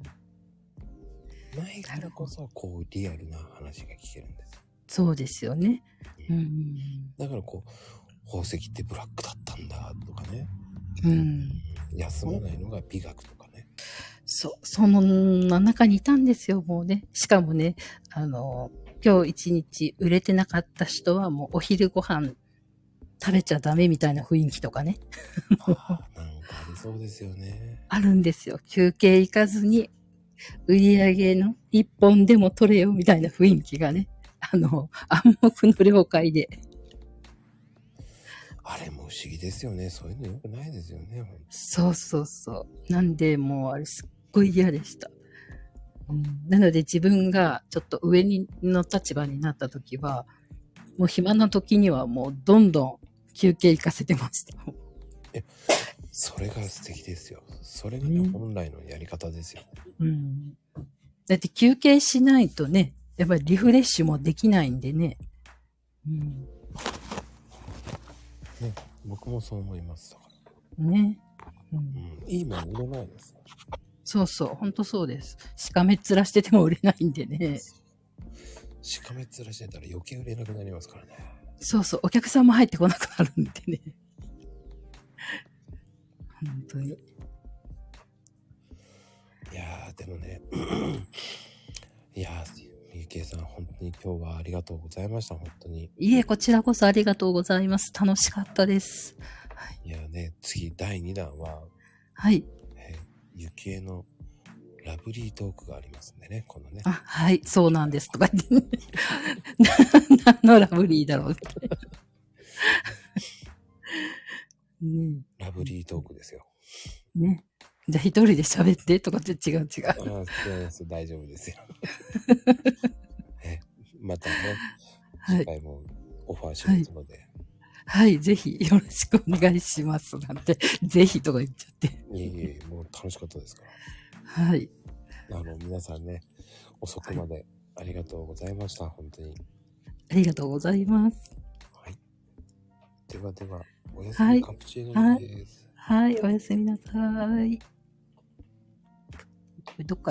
ないからこそ、こう、リアルな話が聞けるんです。そうですよね。うんうんだからこう、宝石ってブラックだったんだとかね。うん。うん。休まないのが美学とかね。そ、その中にいたんですよ、もうね。しかもね、あの、今日一日売れてなかった人はもうお昼ご飯食べちゃダメみたいな雰囲気とかね。なんかありそうですよね。<laughs> あるんですよ。休憩行かずに売り上げの一本でも取れよみたいな雰囲気がね、あの、暗黙の了解で。あれも不思議ですよね。そういうの良くないですよね。そうそうそう。なんで、もうあれすっごい嫌でした。うん、なので自分がちょっと上にの立場になった時は、もう暇な時にはもうどんどん休憩行かせてました。それが素敵ですよ。それがね、うん本来のやり方ですよ。うん。だって休憩しないとね、やっぱりリフレッシュもできないんでね。うん。ね。僕もそう思います。ね。う、うんん。いいもん売れないです。そうそう、ほんとそうです。しかめっ面してても売れないんでね。しかめっ面してたら余計売れなくなりますからね。そうそう、お客さんも入ってこなくなるんでね。本当に。いやー、でもね、いやー、みゆきえさん、本当に今日はありがとうございました。本当に。いえ、こちらこそありがとうございます。楽しかったです。いやーね、次、第2弾は、はい。えーゆきえのラブリートークがありますんでね、このね。あ、はい、そうなんです。とか言ってね。<laughs> 何のラブリーだろうって。<laughs> ねラブリートークですよ。え、ねじゃあ一人で喋ってとかって違う違う。そうです大丈夫ですよ。<laughs> えまたね、はい。次回もオファーしますので、はい、ぜひよろしくお願いします。なんて、<laughs> ぜひとか言っちゃって。い、えいえ、もう楽しかったですかはい。ら。あの、皆さんね、遅くまでありがとうございました。本当に。ありがとうございます。はい。ではでは、おやすはいみカプチーノです。はい、おやすみなさい。どっから